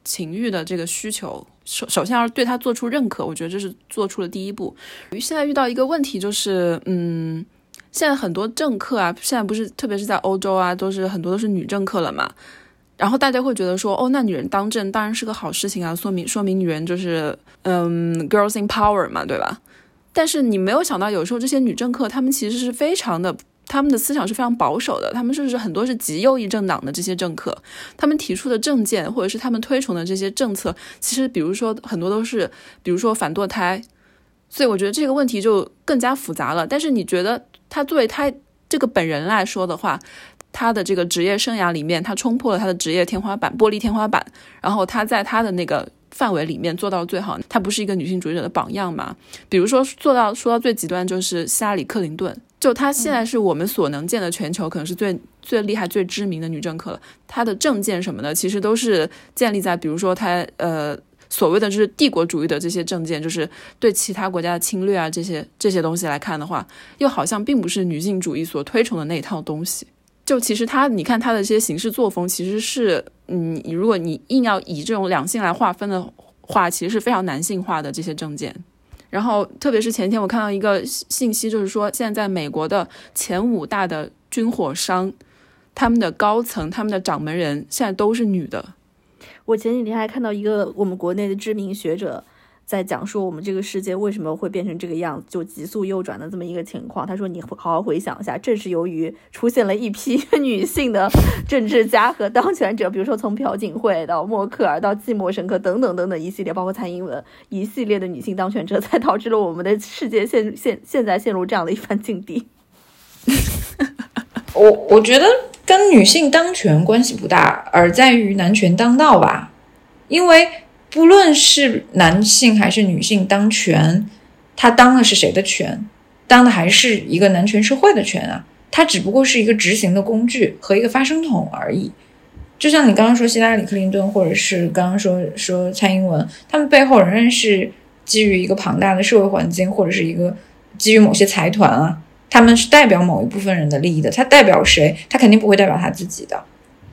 情欲的这个需求，首首先要对他做出认可，我觉得这是做出了第一步。现在遇到一个问题就是，嗯，现在很多政客啊，现在不是特别是在欧洲啊，都是很多都是女政客了嘛。然后大家会觉得说，哦，那女人当政当然是个好事情啊，说明说明女人就是，嗯，girls in power 嘛，对吧？但是你没有想到，有时候这些女政客，她们其实是非常的，他们的思想是非常保守的，他们甚至很多是极右翼政党的这些政客，他们提出的政见或者是他们推崇的这些政策，其实比如说很多都是，比如说反堕胎，所以我觉得这个问题就更加复杂了。但是你觉得他作为他这个本人来说的话？他的这个职业生涯里面，他冲破了他的职业天花板，玻璃天花板。然后他在他的那个范围里面做到最好。他不是一个女性主义者的榜样吗？比如说做到说到最极端就是希拉里·克林顿，就她现在是我们所能见的全球可能是最最厉害、最知名的女政客了。她的政见什么的，其实都是建立在比如说她呃所谓的就是帝国主义的这些政见，就是对其他国家的侵略啊这些这些东西来看的话，又好像并不是女性主义所推崇的那一套东西。就其实他，你看他的这些行事作风，其实是，嗯，如果你硬要以这种两性来划分的话，其实是非常男性化的这些证件。然后，特别是前天我看到一个信息，就是说现在美国的前五大的军火商，他们的高层、他们的掌门人现在都是女的。我前几天还看到一个我们国内的知名学者。在讲说我们这个世界为什么会变成这个样子，就急速右转的这么一个情况。他说：“你好好回想一下，正是由于出现了一批 女性的政治家和当权者，比如说从朴槿惠到默克尔到季默申克等等等等一系列，包括蔡英文一系列的女性当权者，才导致了我们的世界现现现在陷入这样的一番境地。”我我觉得跟女性当权关系不大，而在于男权当道吧，因为。不论是男性还是女性当权，他当的是谁的权？当的还是一个男权社会的权啊！他只不过是一个执行的工具和一个发声筒而已。就像你刚刚说希拉里·克林顿，或者是刚刚说说蔡英文，他们背后仍然是基于一个庞大的社会环境，或者是一个基于某些财团啊，他们是代表某一部分人的利益的。他代表谁？他肯定不会代表他自己的。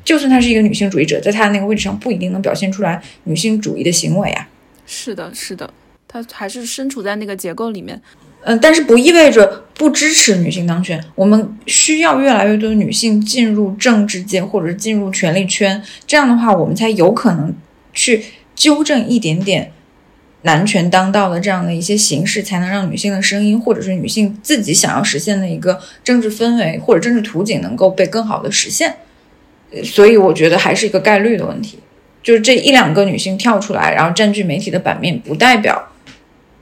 就算她是一个女性主义者，在她的那个位置上，不一定能表现出来女性主义的行为啊。是的，是的，她还是身处在那个结构里面。嗯，但是不意味着不支持女性当权。我们需要越来越多的女性进入政治界，或者是进入权力圈。这样的话，我们才有可能去纠正一点点男权当道的这样的一些形式，才能让女性的声音，或者是女性自己想要实现的一个政治氛围或者政治图景，能够被更好的实现。所以我觉得还是一个概率的问题，就是这一两个女性跳出来，然后占据媒体的版面，不代表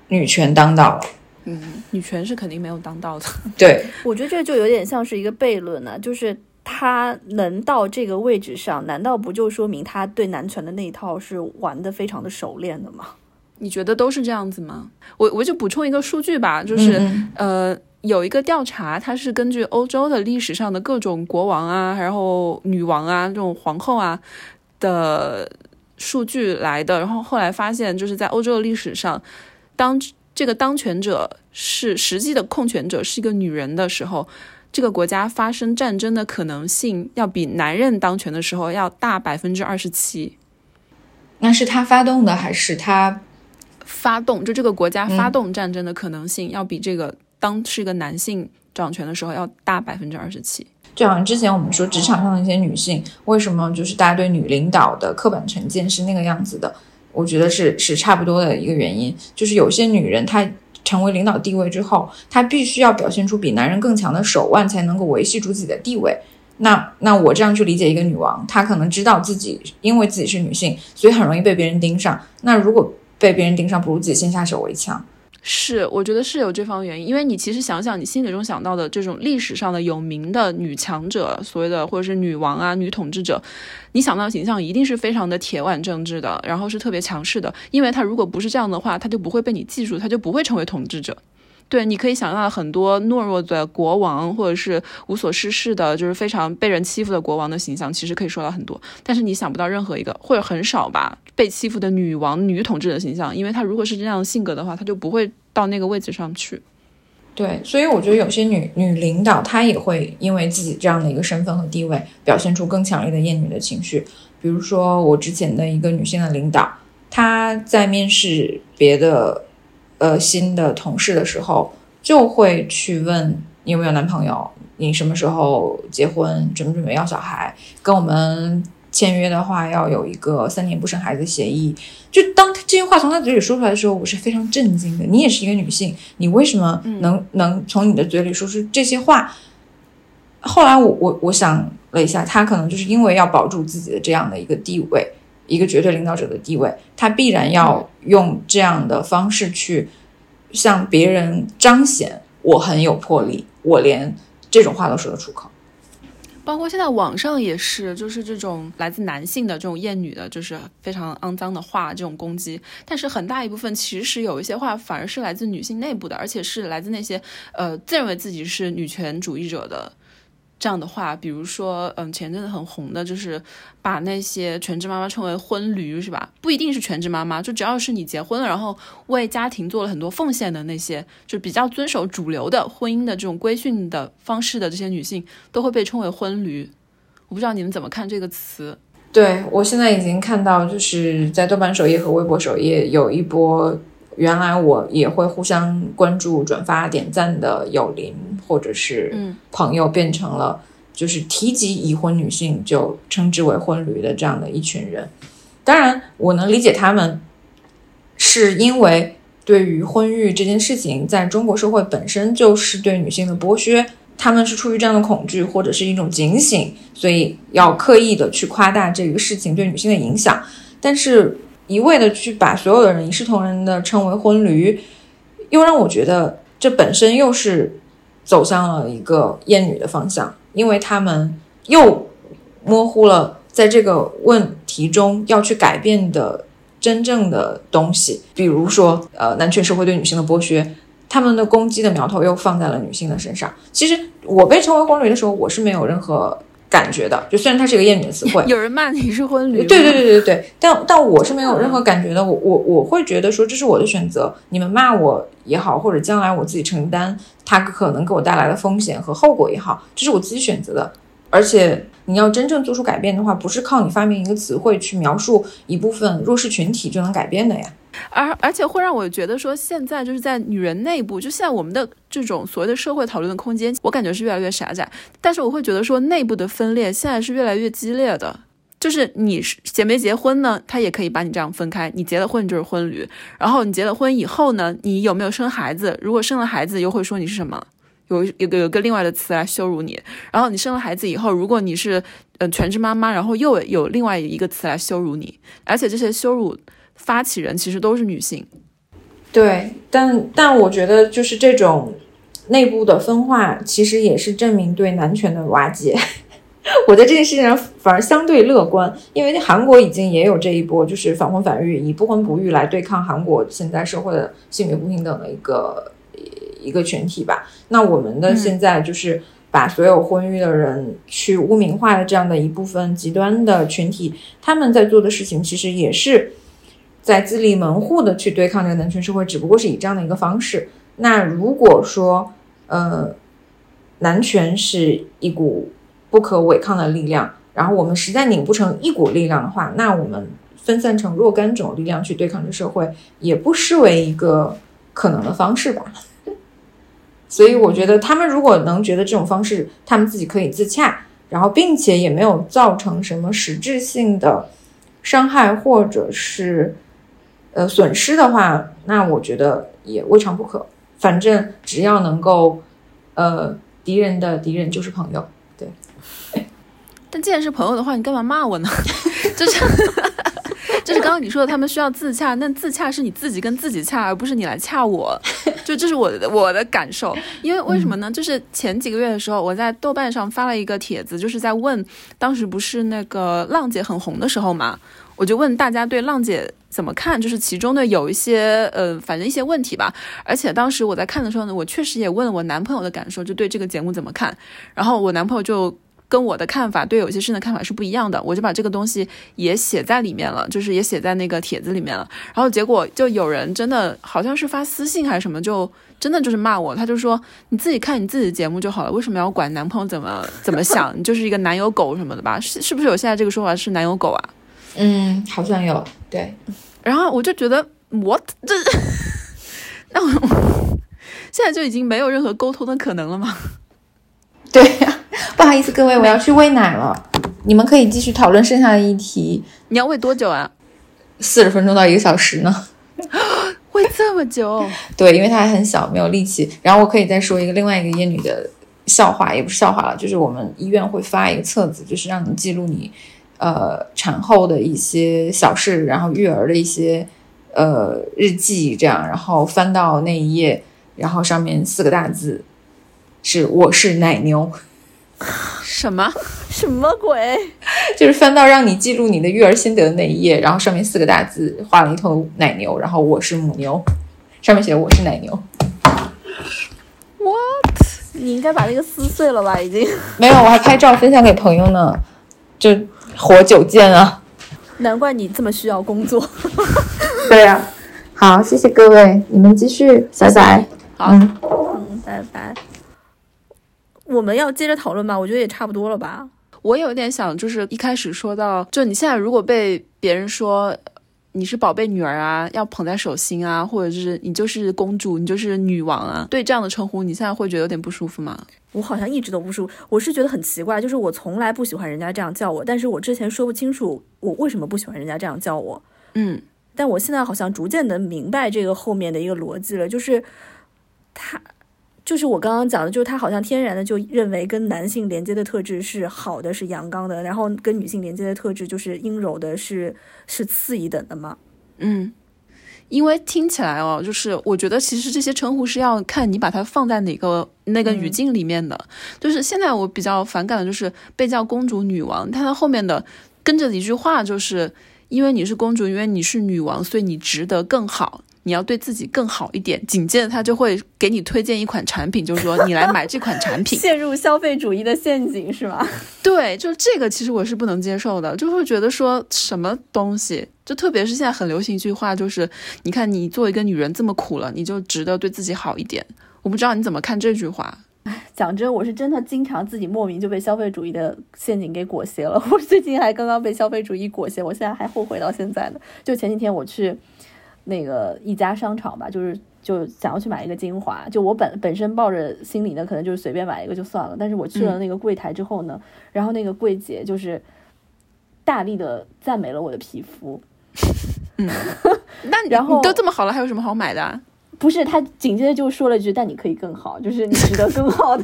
女权当道。嗯，女权是肯定没有当道的。对，我觉得这就有点像是一个悖论呢，就是她能到这个位置上，难道不就说明她对男权的那一套是玩的非常的熟练的吗？你觉得都是这样子吗？我我就补充一个数据吧，就是呃。有一个调查，它是根据欧洲的历史上的各种国王啊，然后女王啊，这种皇后啊的数据来的。然后后来发现，就是在欧洲的历史上，当这个当权者是实际的控权者是一个女人的时候，这个国家发生战争的可能性要比男人当权的时候要大百分之二十七。那是他发动的，还是他发动，就这个国家发动战争的可能性，要比这个当是一个男性掌权的时候要大百分之二十七。就好像之前我们说职场上的一些女性，为什么就是大家对女领导的刻板成见是那个样子的？我觉得是是差不多的一个原因，就是有些女人她成为领导地位之后，她必须要表现出比男人更强的手腕，才能够维系住自己的地位。那那我这样去理解一个女王，她可能知道自己因为自己是女性，所以很容易被别人盯上。那如果被别人盯上，不如自己先下手为强。是，我觉得是有这方原因，因为你其实想想，你心里中想到的这种历史上的有名的女强者，所谓的或者是女王啊、女统治者，你想到的形象一定是非常的铁腕政治的，然后是特别强势的，因为她如果不是这样的话，她就不会被你记住，她就不会成为统治者。对，你可以想到很多懦弱的国王，或者是无所事事的，就是非常被人欺负的国王的形象，其实可以说到很多。但是你想不到任何一个，或者很少吧，被欺负的女王、女统治的形象，因为她如果是这样的性格的话，她就不会到那个位置上去。对，所以我觉得有些女女领导，她也会因为自己这样的一个身份和地位，表现出更强烈的厌女的情绪。比如说我之前的一个女性的领导，她在面试别的。呃，新的同事的时候就会去问你有没有男朋友，你什么时候结婚，准不准备要小孩，跟我们签约的话要有一个三年不生孩子协议。就当这些话从他嘴里说出来的时候，我是非常震惊的。你也是一个女性，你为什么能能从你的嘴里说出这些话？后来我我我想了一下，他可能就是因为要保住自己的这样的一个地位。一个绝对领导者的地位，他必然要用这样的方式去向别人彰显我很有魄力，我连这种话都说得出口。包括现在网上也是，就是这种来自男性的这种厌女的，就是非常肮脏的话，这种攻击。但是很大一部分其实有一些话反而是来自女性内部的，而且是来自那些呃自认为自己是女权主义者的。这样的话，比如说，嗯，前阵子很红的，就是把那些全职妈妈称为“婚驴”，是吧？不一定是全职妈妈，就只要是你结婚了，然后为家庭做了很多奉献的那些，就比较遵守主流的婚姻的这种规训的方式的这些女性，都会被称为“婚驴”。我不知道你们怎么看这个词？对我现在已经看到，就是在豆瓣首页和微博首页有一波。原来我也会互相关注、转发、点赞的友邻或者是朋友，变成了就是提及已婚女性就称之为“婚驴”的这样的一群人。当然，我能理解他们，是因为对于婚育这件事情，在中国社会本身就是对女性的剥削，他们是出于这样的恐惧或者是一种警醒，所以要刻意的去夸大这个事情对女性的影响。但是。一味的去把所有的人一视同仁的称为婚驴，又让我觉得这本身又是走向了一个厌女的方向，因为他们又模糊了在这个问题中要去改变的真正的东西，比如说呃男权社会对女性的剥削，他们的攻击的苗头又放在了女性的身上。其实我被称为婚驴的时候，我是没有任何。感觉的，就虽然它是一个厌女的词汇，有人骂你是婚驴，对对对对对，但但我是没有任何感觉的，我我我会觉得说这是我的选择，你们骂我也好，或者将来我自己承担它可能给我带来的风险和后果也好，这是我自己选择的，而且你要真正做出改变的话，不是靠你发明一个词汇去描述一部分弱势群体就能改变的呀。而而且会让我觉得说，现在就是在女人内部，就现在我们的这种所谓的社会讨论的空间，我感觉是越来越狭窄。但是我会觉得说，内部的分裂现在是越来越激烈的。就是你是结没结婚呢，他也可以把你这样分开。你结了婚就是婚驴，然后你结了婚以后呢，你有没有生孩子？如果生了孩子，又会说你是什么？有有个有个另外的词来羞辱你。然后你生了孩子以后，如果你是呃全职妈妈，然后又有另外一个词来羞辱你。而且这些羞辱。发起人其实都是女性，对，但但我觉得就是这种内部的分化，其实也是证明对男权的瓦解。我在这件事情上反而相对乐观，因为韩国已经也有这一波，就是反婚反育，以不婚不育来对抗韩国现在社会的性别不平等的一个一个群体吧。那我们的现在就是把所有婚育的人去污名化的这样的一部分极端的群体，他们在做的事情其实也是。在自立门户的去对抗这个男权社会，只不过是以这样的一个方式。那如果说，呃，男权是一股不可违抗的力量，然后我们实在拧不成一股力量的话，那我们分散成若干种力量去对抗这社会，也不失为一个可能的方式吧。所以我觉得他们如果能觉得这种方式他们自己可以自洽，然后并且也没有造成什么实质性的伤害或者是呃损失的话，那我觉得也未尝不可。反正只要能够，呃，敌人的敌人就是朋友，对。但既然是朋友的话，你干嘛骂我呢？就是。就是刚刚你说的，他们需要自洽，那自洽是你自己跟自己洽，而不是你来洽我。就这是我的我的感受，因为为什么呢？就是前几个月的时候，我在豆瓣上发了一个帖子，就是在问，当时不是那个浪姐很红的时候嘛，我就问大家对浪姐怎么看，就是其中的有一些呃，反正一些问题吧。而且当时我在看的时候呢，我确实也问了我男朋友的感受，就对这个节目怎么看。然后我男朋友就。跟我的看法对有些事情的看法是不一样的，我就把这个东西也写在里面了，就是也写在那个帖子里面了。然后结果就有人真的好像是发私信还是什么，就真的就是骂我，他就说你自己看你自己的节目就好了，为什么要管男朋友怎么怎么想？你就是一个男友狗什么的吧？是是不是有现在这个说法是男友狗啊？嗯，好像有。对。然后我就觉得 what 这，那我现在就已经没有任何沟通的可能了吗？对呀。不好意思，各位，我要去喂奶了。你们可以继续讨论剩下的议题。你要喂多久啊？四十分钟到一个小时呢？喂这么久？对，因为它还很小，没有力气。然后我可以再说一个另外一个厌女的笑话，也不是笑话了，就是我们医院会发一个册子，就是让你记录你呃产后的一些小事，然后育儿的一些呃日记，这样。然后翻到那一页，然后上面四个大字是“我是奶牛”。什么 什么鬼？就是翻到让你记录你的育儿心得的那一页，然后上面四个大字画了一头奶牛，然后我是母牛，上面写我是奶牛。What？你应该把那个撕碎了吧？已经没有，我还拍照分享给朋友呢，就活久见啊！难怪你这么需要工作。对呀，好，谢谢各位，你们继续，拜拜。好，嗯，拜拜。我们要接着讨论吧，我觉得也差不多了吧。我有点想，就是一开始说到，就你现在如果被别人说你是宝贝女儿啊，要捧在手心啊，或者是你就是公主，你就是女王啊，对这样的称呼，你现在会觉得有点不舒服吗？我好像一直都不是，我是觉得很奇怪，就是我从来不喜欢人家这样叫我，但是我之前说不清楚我为什么不喜欢人家这样叫我。嗯，但我现在好像逐渐能明白这个后面的一个逻辑了，就是他。就是我刚刚讲的，就是他好像天然的就认为跟男性连接的特质是好的，是阳刚的，然后跟女性连接的特质就是阴柔的，是是次一等的嘛？嗯，因为听起来哦，就是我觉得其实这些称呼是要看你把它放在哪个那个语境里面的。就是现在我比较反感的就是被叫公主、女王，它的后面的跟着一句话就是因为你是公主，因为你是女王，所以你值得更好。你要对自己更好一点，紧接着他就会给你推荐一款产品，就是说你来买这款产品，陷入消费主义的陷阱是吗？对，就是这个，其实我是不能接受的，就会觉得说什么东西，就特别是现在很流行一句话，就是你看你作为一个女人这么苦了，你就值得对自己好一点。我不知道你怎么看这句话。哎，讲真，我是真的经常自己莫名就被消费主义的陷阱给裹挟了。我最近还刚刚被消费主义裹挟，我现在还后悔到现在呢。就前几天我去。那个一家商场吧，就是就想要去买一个精华，就我本本身抱着心里呢，可能就是随便买一个就算了。但是我去了那个柜台之后呢，然后那个柜姐就是大力的赞美了我的皮肤。嗯，那然后都这么好了，还有什么好买的？不是，他紧接着就说了一句：“但你可以更好，就是你值得更好的。”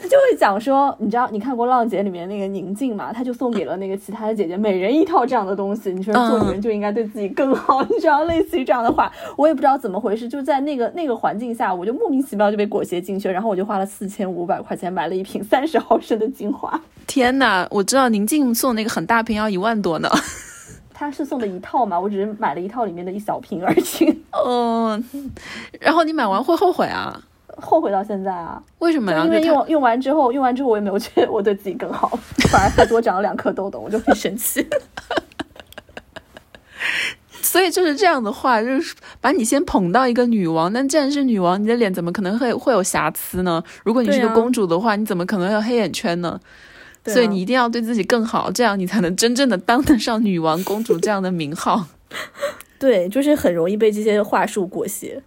他就会讲说，你知道，你看过《浪姐》里面那个宁静嘛？他就送给了那个其他的姐姐每人一套这样的东西。你说做女人就应该对自己更好，你知道，类似于这样的话，我也不知道怎么回事，就在那个 那个环境下，我就莫名其妙就被裹挟进去，然后我就花了四千五百块钱买了一瓶三十毫升的精华。天哪，我知道宁静送那个很大瓶要一万多呢。他是送的一套嘛？我只是买了一套里面的一小瓶而已。嗯，然后你买完会后悔啊？后悔到现在啊？为什么呀？因为用用完之后，用完之后我也没有觉得 我对自己更好，反而还多长了两颗痘痘，我就很生气。所以就是这样的话，就是把你先捧到一个女王，但既然是女王，你的脸怎么可能会会有瑕疵呢？如果你是个公主的话，你怎么可能有黑眼圈呢？啊所以你一定要对自己更好，这样你才能真正的当得上女王、公主这样的名号。对，就是很容易被这些话术裹挟。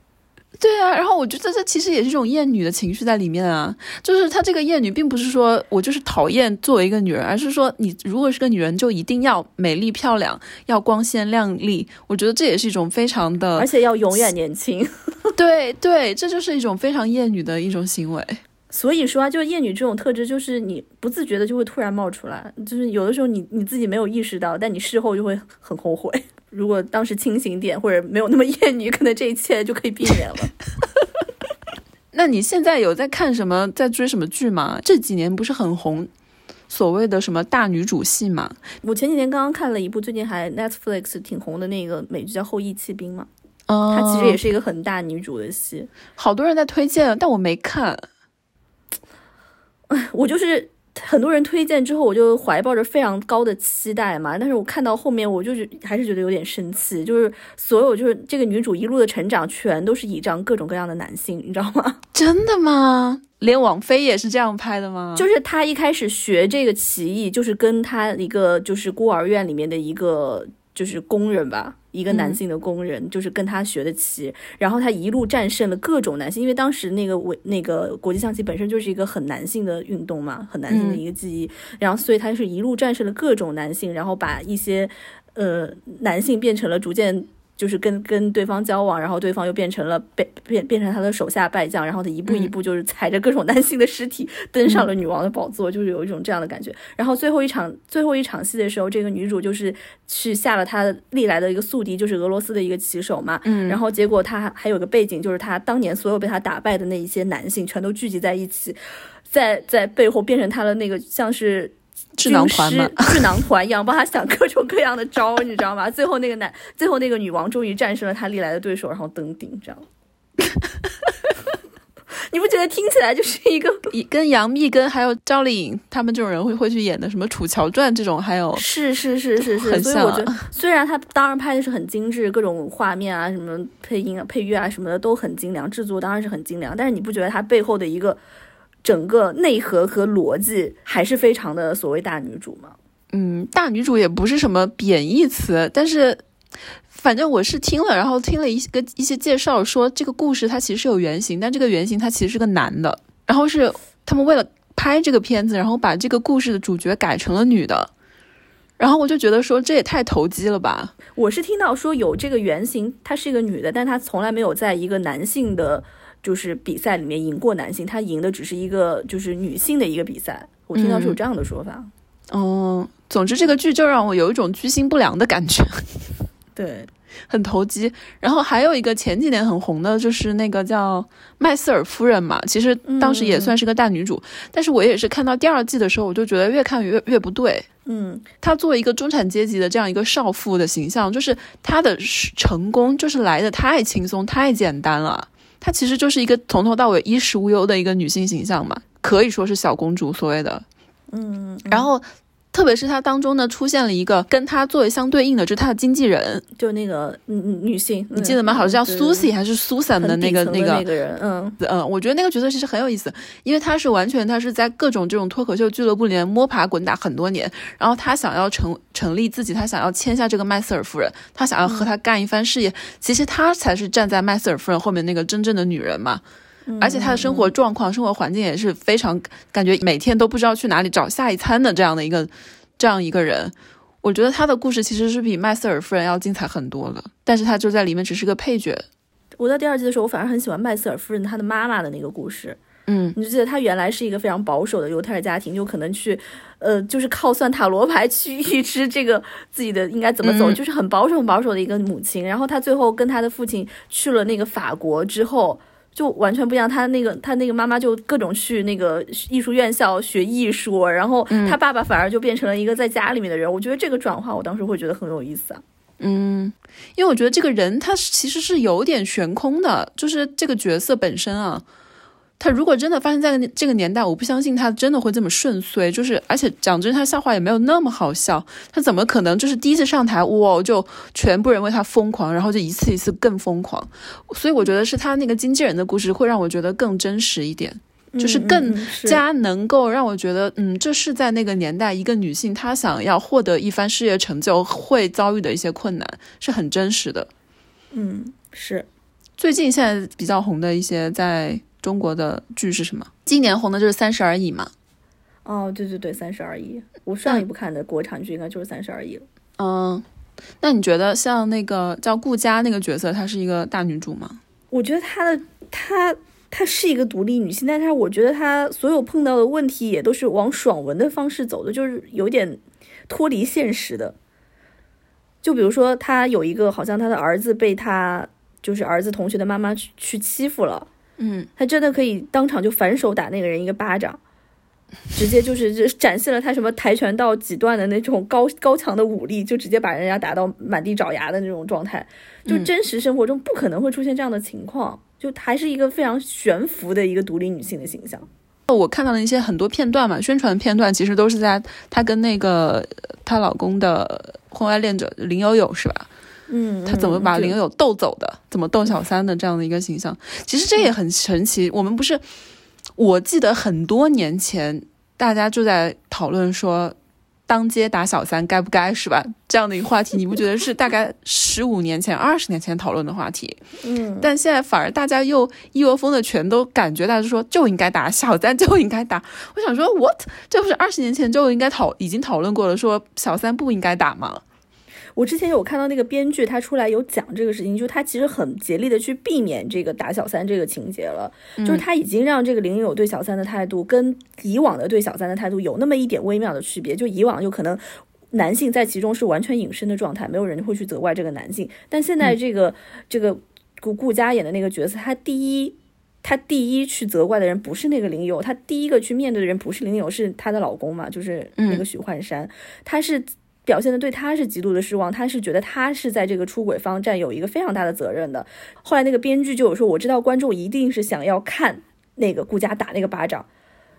对啊，然后我觉得这其实也是一种厌女的情绪在里面啊。就是她这个厌女，并不是说我就是讨厌作为一个女人，而是说你如果是个女人，就一定要美丽漂亮，要光鲜亮丽。我觉得这也是一种非常的而，且要永远年轻。对对，这就是一种非常厌女的一种行为。所以说啊，就是厌女这种特质，就是你不自觉的就会突然冒出来，就是有的时候你你自己没有意识到，但你事后就会很后悔。如果当时清醒点，或者没有那么厌女，可能这一切就可以避免了。那你现在有在看什么，在追什么剧吗？这几年不是很红，所谓的什么大女主戏嘛？我前几天刚刚看了一部最近还 Netflix 挺红的那个美剧叫《后羿弃兵》嘛，嗯，它其实也是一个很大女主的戏。好多人在推荐，但我没看。我就是很多人推荐之后，我就怀抱着非常高的期待嘛。但是我看到后面，我就是还是觉得有点生气，就是所有就是这个女主一路的成长，全都是倚仗各种各样的男性，你知道吗？真的吗？连王菲也是这样拍的吗？就是她一开始学这个棋艺，就是跟她一个就是孤儿院里面的一个就是工人吧，一个男性的工人，就是跟他学的棋，然后他一路战胜了各种男性，因为当时那个我那个国际象棋本身就是一个很男性的运动嘛，很男性的一个技艺，然后所以他是一路战胜了各种男性，然后把一些呃男性变成了逐渐。就是跟跟对方交往，然后对方又变成了被变变成他的手下败将，然后他一步一步就是踩着各种男性的尸体登上了女王的宝座，就是有一种这样的感觉。然后最后一场最后一场戏的时候，这个女主就是去下了她历来的一个宿敌，就是俄罗斯的一个棋手嘛。嗯，然后结果她还有个背景，就是她当年所有被她打败的那一些男性全都聚集在一起，在在背后变成她的那个像是。智囊团嘛，智囊团一样帮他想各种各样的招，你知道吗？最后那个男，最后那个女王终于战胜了他历来的对手，然后登顶，这样。你不觉得听起来就是一个跟杨幂、跟还有赵丽颖他们这种人会会去演的什么《楚乔传》这种，还有是是是是是，所以我觉得虽然他当然拍的是很精致，各种画面啊、什么配音啊、配乐啊什么的都很精良，制作当然是很精良，但是你不觉得他背后的一个整个内核和逻辑还是非常的所谓大女主吗？嗯，大女主也不是什么贬义词，但是反正我是听了，然后听了一个一些介绍，说这个故事它其实是有原型，但这个原型它其实是个男的，然后是他们为了拍这个片子，然后把这个故事的主角改成了女的，然后我就觉得说这也太投机了吧。我是听到说有这个原型，她是一个女的，但她从来没有在一个男性的，就是比赛里面赢过男性，她赢的只是一个就是女性的一个比赛。我听到是有这样的说法。嗯，总之这个剧就让我有一种居心不良的感觉，对，很投机。然后还有一个前几年很红的，就是那个叫麦瑟尔夫人嘛，其实当时也算是个大女主，但是我也是看到第二季的时候，我就觉得越看越越不对。嗯，她作为一个中产阶级的这样一个少妇的形象，就是她的成功就是来的太轻松、太简单了。她其实就是一个从头到尾衣食无忧的一个女性形象嘛，可以说是小公主所谓的。嗯，然后。特别是他当中呢，出现了一个跟他作为相对应的，就是他的经纪人，就那个嗯女性，你记得吗？好像叫 Susie 还是 Susan 的那个那个那个人，嗯嗯，我觉得那个角色其实很有意思，因为他是完全他是在各种这种脱口秀俱乐部里面摸爬滚打很多年，然后他想要成成立自己，他想要签下这个麦瑟尔夫人，他想要和他干一番事业，其实他才是站在麦瑟尔夫人后面那个真正的女人嘛。而且他的生活状况、生活环境也是非常感觉每天都不知道去哪里找下一餐的这样的一个这样一个人。我觉得他的故事其实是比麦瑟尔夫人要精彩很多了，但是他就在里面只是个配角。我在第二季的时候，我反而很喜欢麦瑟尔夫人她的妈妈的那个故事。嗯，你就记得她原来是一个非常保守的犹太人家庭，就可能去，呃，就是靠算塔罗牌去预知这个自己的应该怎么走，嗯就是很保守、很保守的一个母亲。然后她最后跟她的父亲去了那个法国之后。就完全不一样，他那个他那个妈妈就各种去那个艺术院校学艺术，然后他爸爸反而就变成了一个在家里面的人。我觉得这个转化，我当时会觉得很有意思啊。嗯，因为我觉得这个人他其实是有点悬空的，就是这个角色本身啊，他如果真的发生在这个年代，我不相信他真的会这么顺遂。就是而且讲真，他笑话也没有那么好笑，他怎么可能就是第一次上台哇就全部人为他疯狂，然后就一次一次更疯狂？所以我觉得是他那个经纪人的故事会让我觉得更真实一点。就是嗯更加能够让我觉得，嗯，这是在那个年代一个女性她想要获得一番事业成就会遭遇的一些困难，是很真实的。嗯是最近现在比较红的一些在中国的剧是什么？今年红的就是《三十而已》嘛。哦，对对对，三十而已。我上一部看的国产剧应该就是《三十而已》了。嗯，那你觉得像那个叫顾佳那个角色，她是一个大女主吗？我觉得她的她她是一个独立女性，但是我觉得她所有碰到的问题也都是往爽文的方式走的，就是有点脱离现实的。就比如说，她有一个好像她的儿子被她就是儿子同学的妈妈去去欺负了，嗯，她真的可以当场就反手打那个人一个巴掌。直接就是就展现了他什么跆拳道几段的那种高高强的武力，就直接把人家打到满地找牙的那种状态。就嗯真实生活中不可能会出现这样的情况，就还是一个非常悬浮的一个独立女性的形象。我看到了一些很多片段嘛，宣传片段其实都是在她跟那个呃她老公的婚外恋者林有有是吧？嗯，他怎么把嗯林有有逗走的，怎么逗小三的这样的一个形象，其实这也很神奇。我们不是，我记得很多年前大家就在讨论说。当街打小三该不该是吧？这样的一个话题，你不觉得是大概 十五年前、二十年前讨论的话题？嗯，但现在反而大家又一窝蜂的全都感觉大家说就应该打小三就应该打。我想说 what？这不是二十年前就应该讨已经讨论过了，说小三不应该打吗？我之前有看到那个编剧他出来有讲这个事情，就他其实很竭力的去避免这个打小三这个情节了，就是他已经让这个林有对小三的态度跟以往的对小三的态度有那么一点微妙的区别，就以往就可能。男性在其中是完全隐身的状态，没有人会去责怪这个男性。但现在这个、这个顾顾佳演的那个角色，他第一他第一去责怪的人不是那个林有，他第一个去面对的人不是林有，是她的老公嘛，就是那个许幻山，他是。表现的对他是极度的失望，他是觉得他是在这个出轨方占有一个非常大的责任的。后来那个编剧就有说，我知道观众一定是想要看那个顾佳打那个巴掌，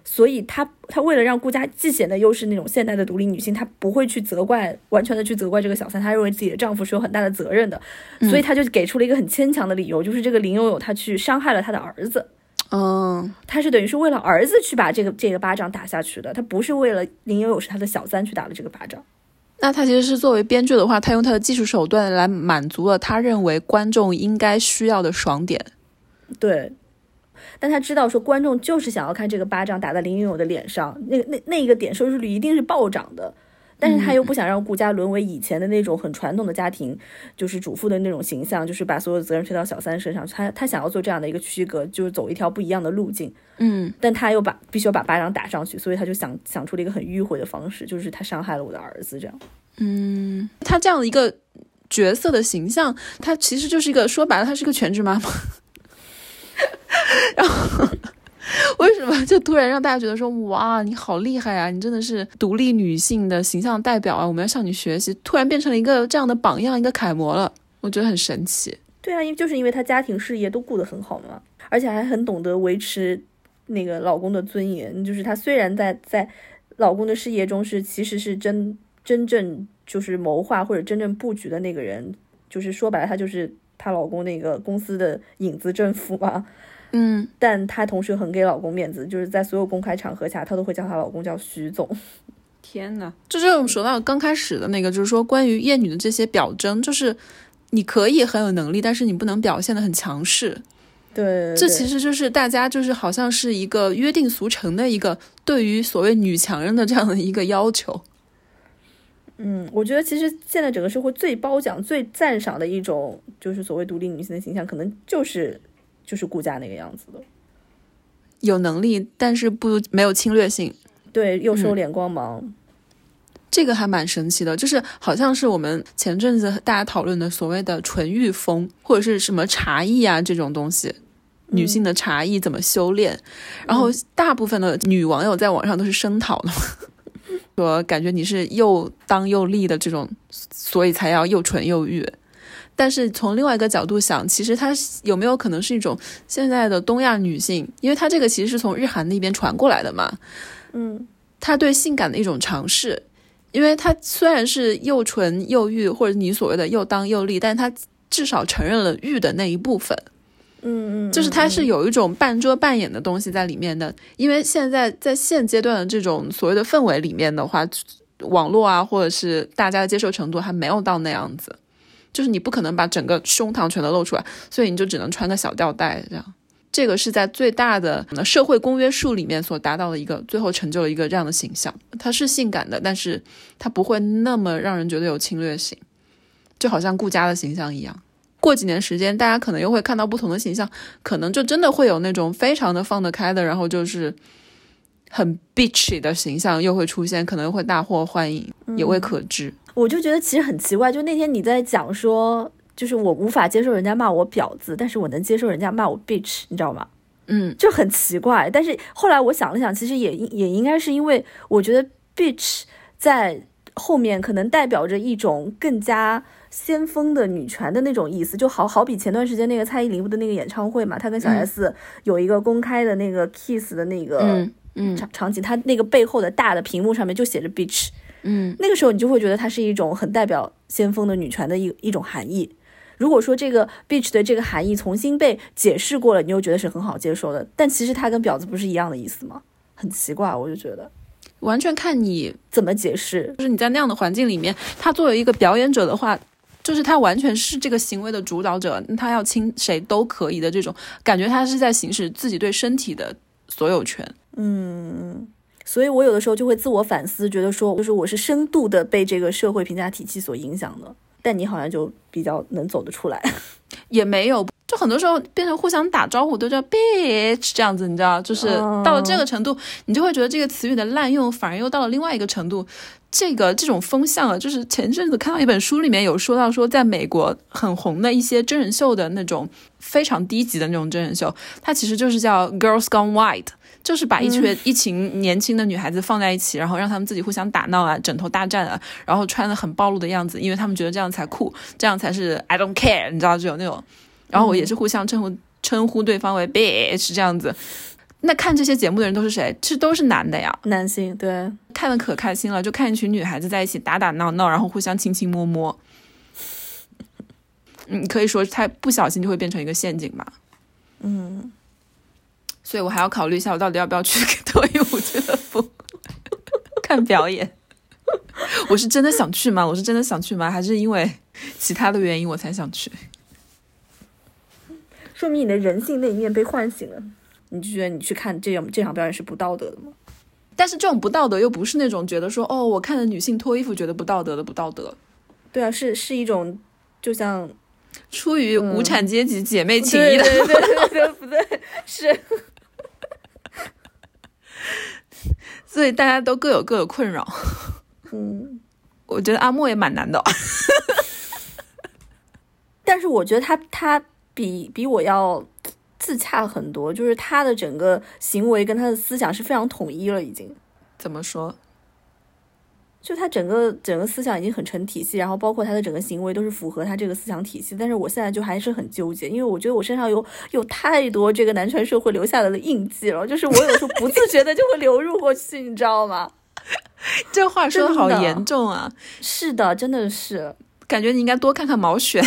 所以他他为了让顾佳既显得又是那种现代的独立女性，她不会去责怪完全的去责怪这个小三，他认为自己的丈夫是有很大的责任的，所以他就给出了一个很牵强的理由，就是这个林有有她去伤害了她的儿子。嗯，他是等于是为了儿子去把这个这个巴掌打下去的，他不是为了林有有是他的小三去打了这个巴掌。那他其实是作为编剧的话，他用他的技术手段来满足了他认为观众应该需要的爽点。对，但他知道说观众就是想要看这个巴掌打在林允有的脸上，那个那那一个点收视率一定是暴涨的。但是他又不想让顾家沦为以前的那种很传统的家庭，就是主妇的那种形象，就是把所有的责任推到小三身上。他他想要做这样的一个区隔，就是走一条不一样的路径。嗯，但他又把必须要把巴掌打上去，所以他就想想出了一个很迂回的方式，就是他伤害了我的儿子这样。嗯他这样的一个角色的形象，他其实就是一个说白了，他是个全职妈妈。然后 为什么就突然让大家觉得说，哇，你好厉害啊，你真的是独立女性的形象代表啊，我们要向你学习，突然变成了一个这样的榜样，一个楷模了，我觉得很神奇。对啊，因为就是因为她家庭事业都顾得很好嘛，而且还很懂得维持那个老公的尊严。就是她虽然在在老公的事业中是其实是真真正就是谋划或者真正布局的那个人，就是说白了，她就是她老公那个公司的影子政府嘛。嗯，但她同时很给老公面子，就是在所有公开场合下，她都会叫她老公叫徐总。天呐，这就是我们说到刚开始的那个，就是说关于厌女的这些表征，就是你可以很有能力，但是你不能表现的很强势。对，这其实就是大家就是好像是一个约定俗成的一个对于所谓女强人的这样的一个要求。嗯，我觉得其实现在整个社会最褒奖、最赞赏的一种，就是所谓独立女性的形象，可能就是就是顾家那个样子的。有能力，但是不没有侵略性，对，又收敛光芒。这个还蛮神奇的。就是好像是我们前阵子大家讨论的所谓的纯欲风，或者是什么茶艺啊这种东西，女性的茶艺怎么修炼，然后大部分的女网友在网上都是声讨的嘛。说感觉你是又当又立的这种，所以才要又纯又欲。但是从另外一个角度想，其实它有没有可能是一种现在的东亚女性？因为它这个其实是从日韩那边传过来的嘛。嗯，她对性感的一种尝试，因为她虽然是又纯又欲，或者你所谓的又当又立，但是她至少承认了欲的那一部分。嗯嗯，就是它是有一种半遮半掩的东西在里面的。因为现在在现阶段的这种所谓的氛围里面的话，网络啊或者是大家的接受程度还没有到那样子，就是你不可能把整个胸膛全都露出来，所以你就只能穿个小吊带这样。这个是在最大的社会公约数里面所达到的一个，最后成就了一个这样的形象。它是性感的，但是它不会那么让人觉得有侵略性，就好像顾佳的形象一样。过几年时间，大家可能又会看到不同的形象，可能就真的会有那种非常的放得开的，然后就是很 bitchy 的形象又会出现，可能会大获欢迎，也未可知。我就觉得其实很奇怪，就那天你在讲说。就是我无法接受人家骂我婊子，但是我能接受人家骂我 bitch，你知道吗？嗯，就很奇怪。但是后来我想了想，其实也也应该是因为我觉得 bitch 在后面可能代表着一种更加先锋的女权的那种意思，就好好比前段时间那个蔡依林的那个演唱会嘛，她跟小 S 有一个公开的那个 kiss 的那个场场景，她那个背后的大的屏幕上面就写着 bitch，嗯，那个时候你就会觉得它是一种很代表先锋的女权的一一种含义。如果说这个 bitch 的这个含义重新被解释过了，你又觉得是很好接受的，但其实它跟婊子不是一样的意思吗？很奇怪，我就觉得完全看你怎么解释。就是你在那样的环境里面，他作为一个表演者的话，就是他完全是这个行为的主导者，他要亲谁都可以的这种感觉，他是在行使自己对身体的所有权。嗯，所以我有的时候就会自我反思，觉得说，就是我是深度的被这个社会评价体系所影响的。但你好像就比较能走得出来，也没有，就很多时候变成互相打招呼都叫 bitch 这样子，你知道，就是到了这个程度，你就会觉得这个词语的滥用反而又到了另外一个程度。这个这种风向啊，就是前阵子看到一本书里面有说到说，在美国很红的一些真人秀的那种非常低级的那种真人秀，它其实就是叫 Girls Gone Wild。就是把一群一群年轻的女孩子放在一起，然后让他们自己互相打闹啊，枕头大战啊，然后穿的很暴露的样子，因为他们觉得这样才酷，这样才是 I don't care，你知道就有那种，然后我也是互相称呼称呼对方为 bitch 这样子。那看这些节目的人都是谁？其实都是男的呀，男性。对，看的可开心了，就看一群女孩子在一起打打闹闹，然后互相亲亲摸摸。嗯，可以说他不小心就会变成一个陷阱吧。嗯。所以我还要考虑一下，我到底要不要去脱衣舞俱乐部 看表演？我是真的想去吗？我是真的想去吗？还是因为其他的原因我才想去？说明你的人性那一面被唤醒了，你就觉得你去看这样这场表演是不道德的吗？但是这种不道德又不是那种觉得说哦，我看着女性脱衣服觉得不道德的不道德。对啊，是是一种就像出于无产阶级姐妹情谊的，对对对对，不对，是。所以大家都各有各的困扰，嗯，我觉得阿莫也蛮难的，但是我觉得他他比比我要自洽很多，就是他的整个行为跟他的思想是非常统一了，已经。怎么说？就他整个整个思想已经很成体系，然后包括他的整个行为都是符合他这个思想体系。但是我现在就还是很纠结，因为我觉得我身上有有太多这个男权社会留下来的印记了，就是我有时候不自觉的就会流入过去，你知道吗？这话说的好严重啊！是的，真的是，感觉你应该多看看毛选，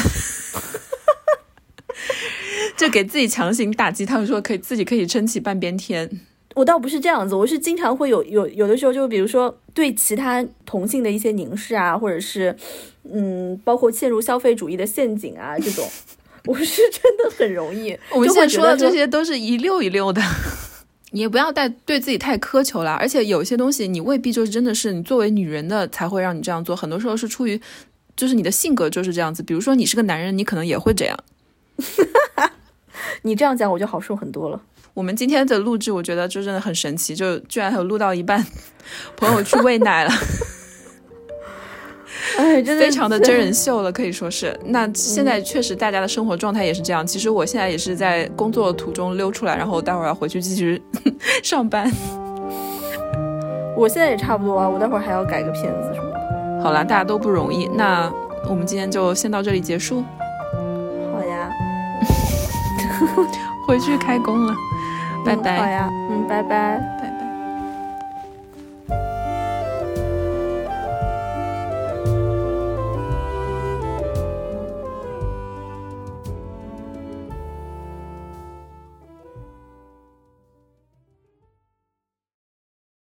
就给自己强行打击。他们说可以自己可以撑起半边天。我倒不是这样子，我是经常会有有有的时候，就比如说对其他同性的一些凝视啊，或者是嗯，包括陷入消费主义的陷阱啊，这种，我是真的很容易。我们现在说的这些都是一溜一溜的，你也不要带对自己太苛求了。而且有些东西你未必就是真的是你作为女人的才会让你这样做，很多时候是出于就是你的性格就是这样子。比如说你是个男人，你可能也会这样。你这样讲我就好受很多了。我们今天的录制，我觉得就真的很神奇，就居然还有录到一半，朋友去喂奶了，哎，真的非常的真人秀了，可以说是。那现在确实大家的生活状态也是这样。其实我现在也是在工作途中溜出来，然后待会儿要回去继续 上班。我现在也差不多啊，我待会儿还要改个片子什么的。好啦，大家都不容易。那我们今天就先到这里结束。好呀。回去开工了，拜拜。好呀，嗯，拜。拜。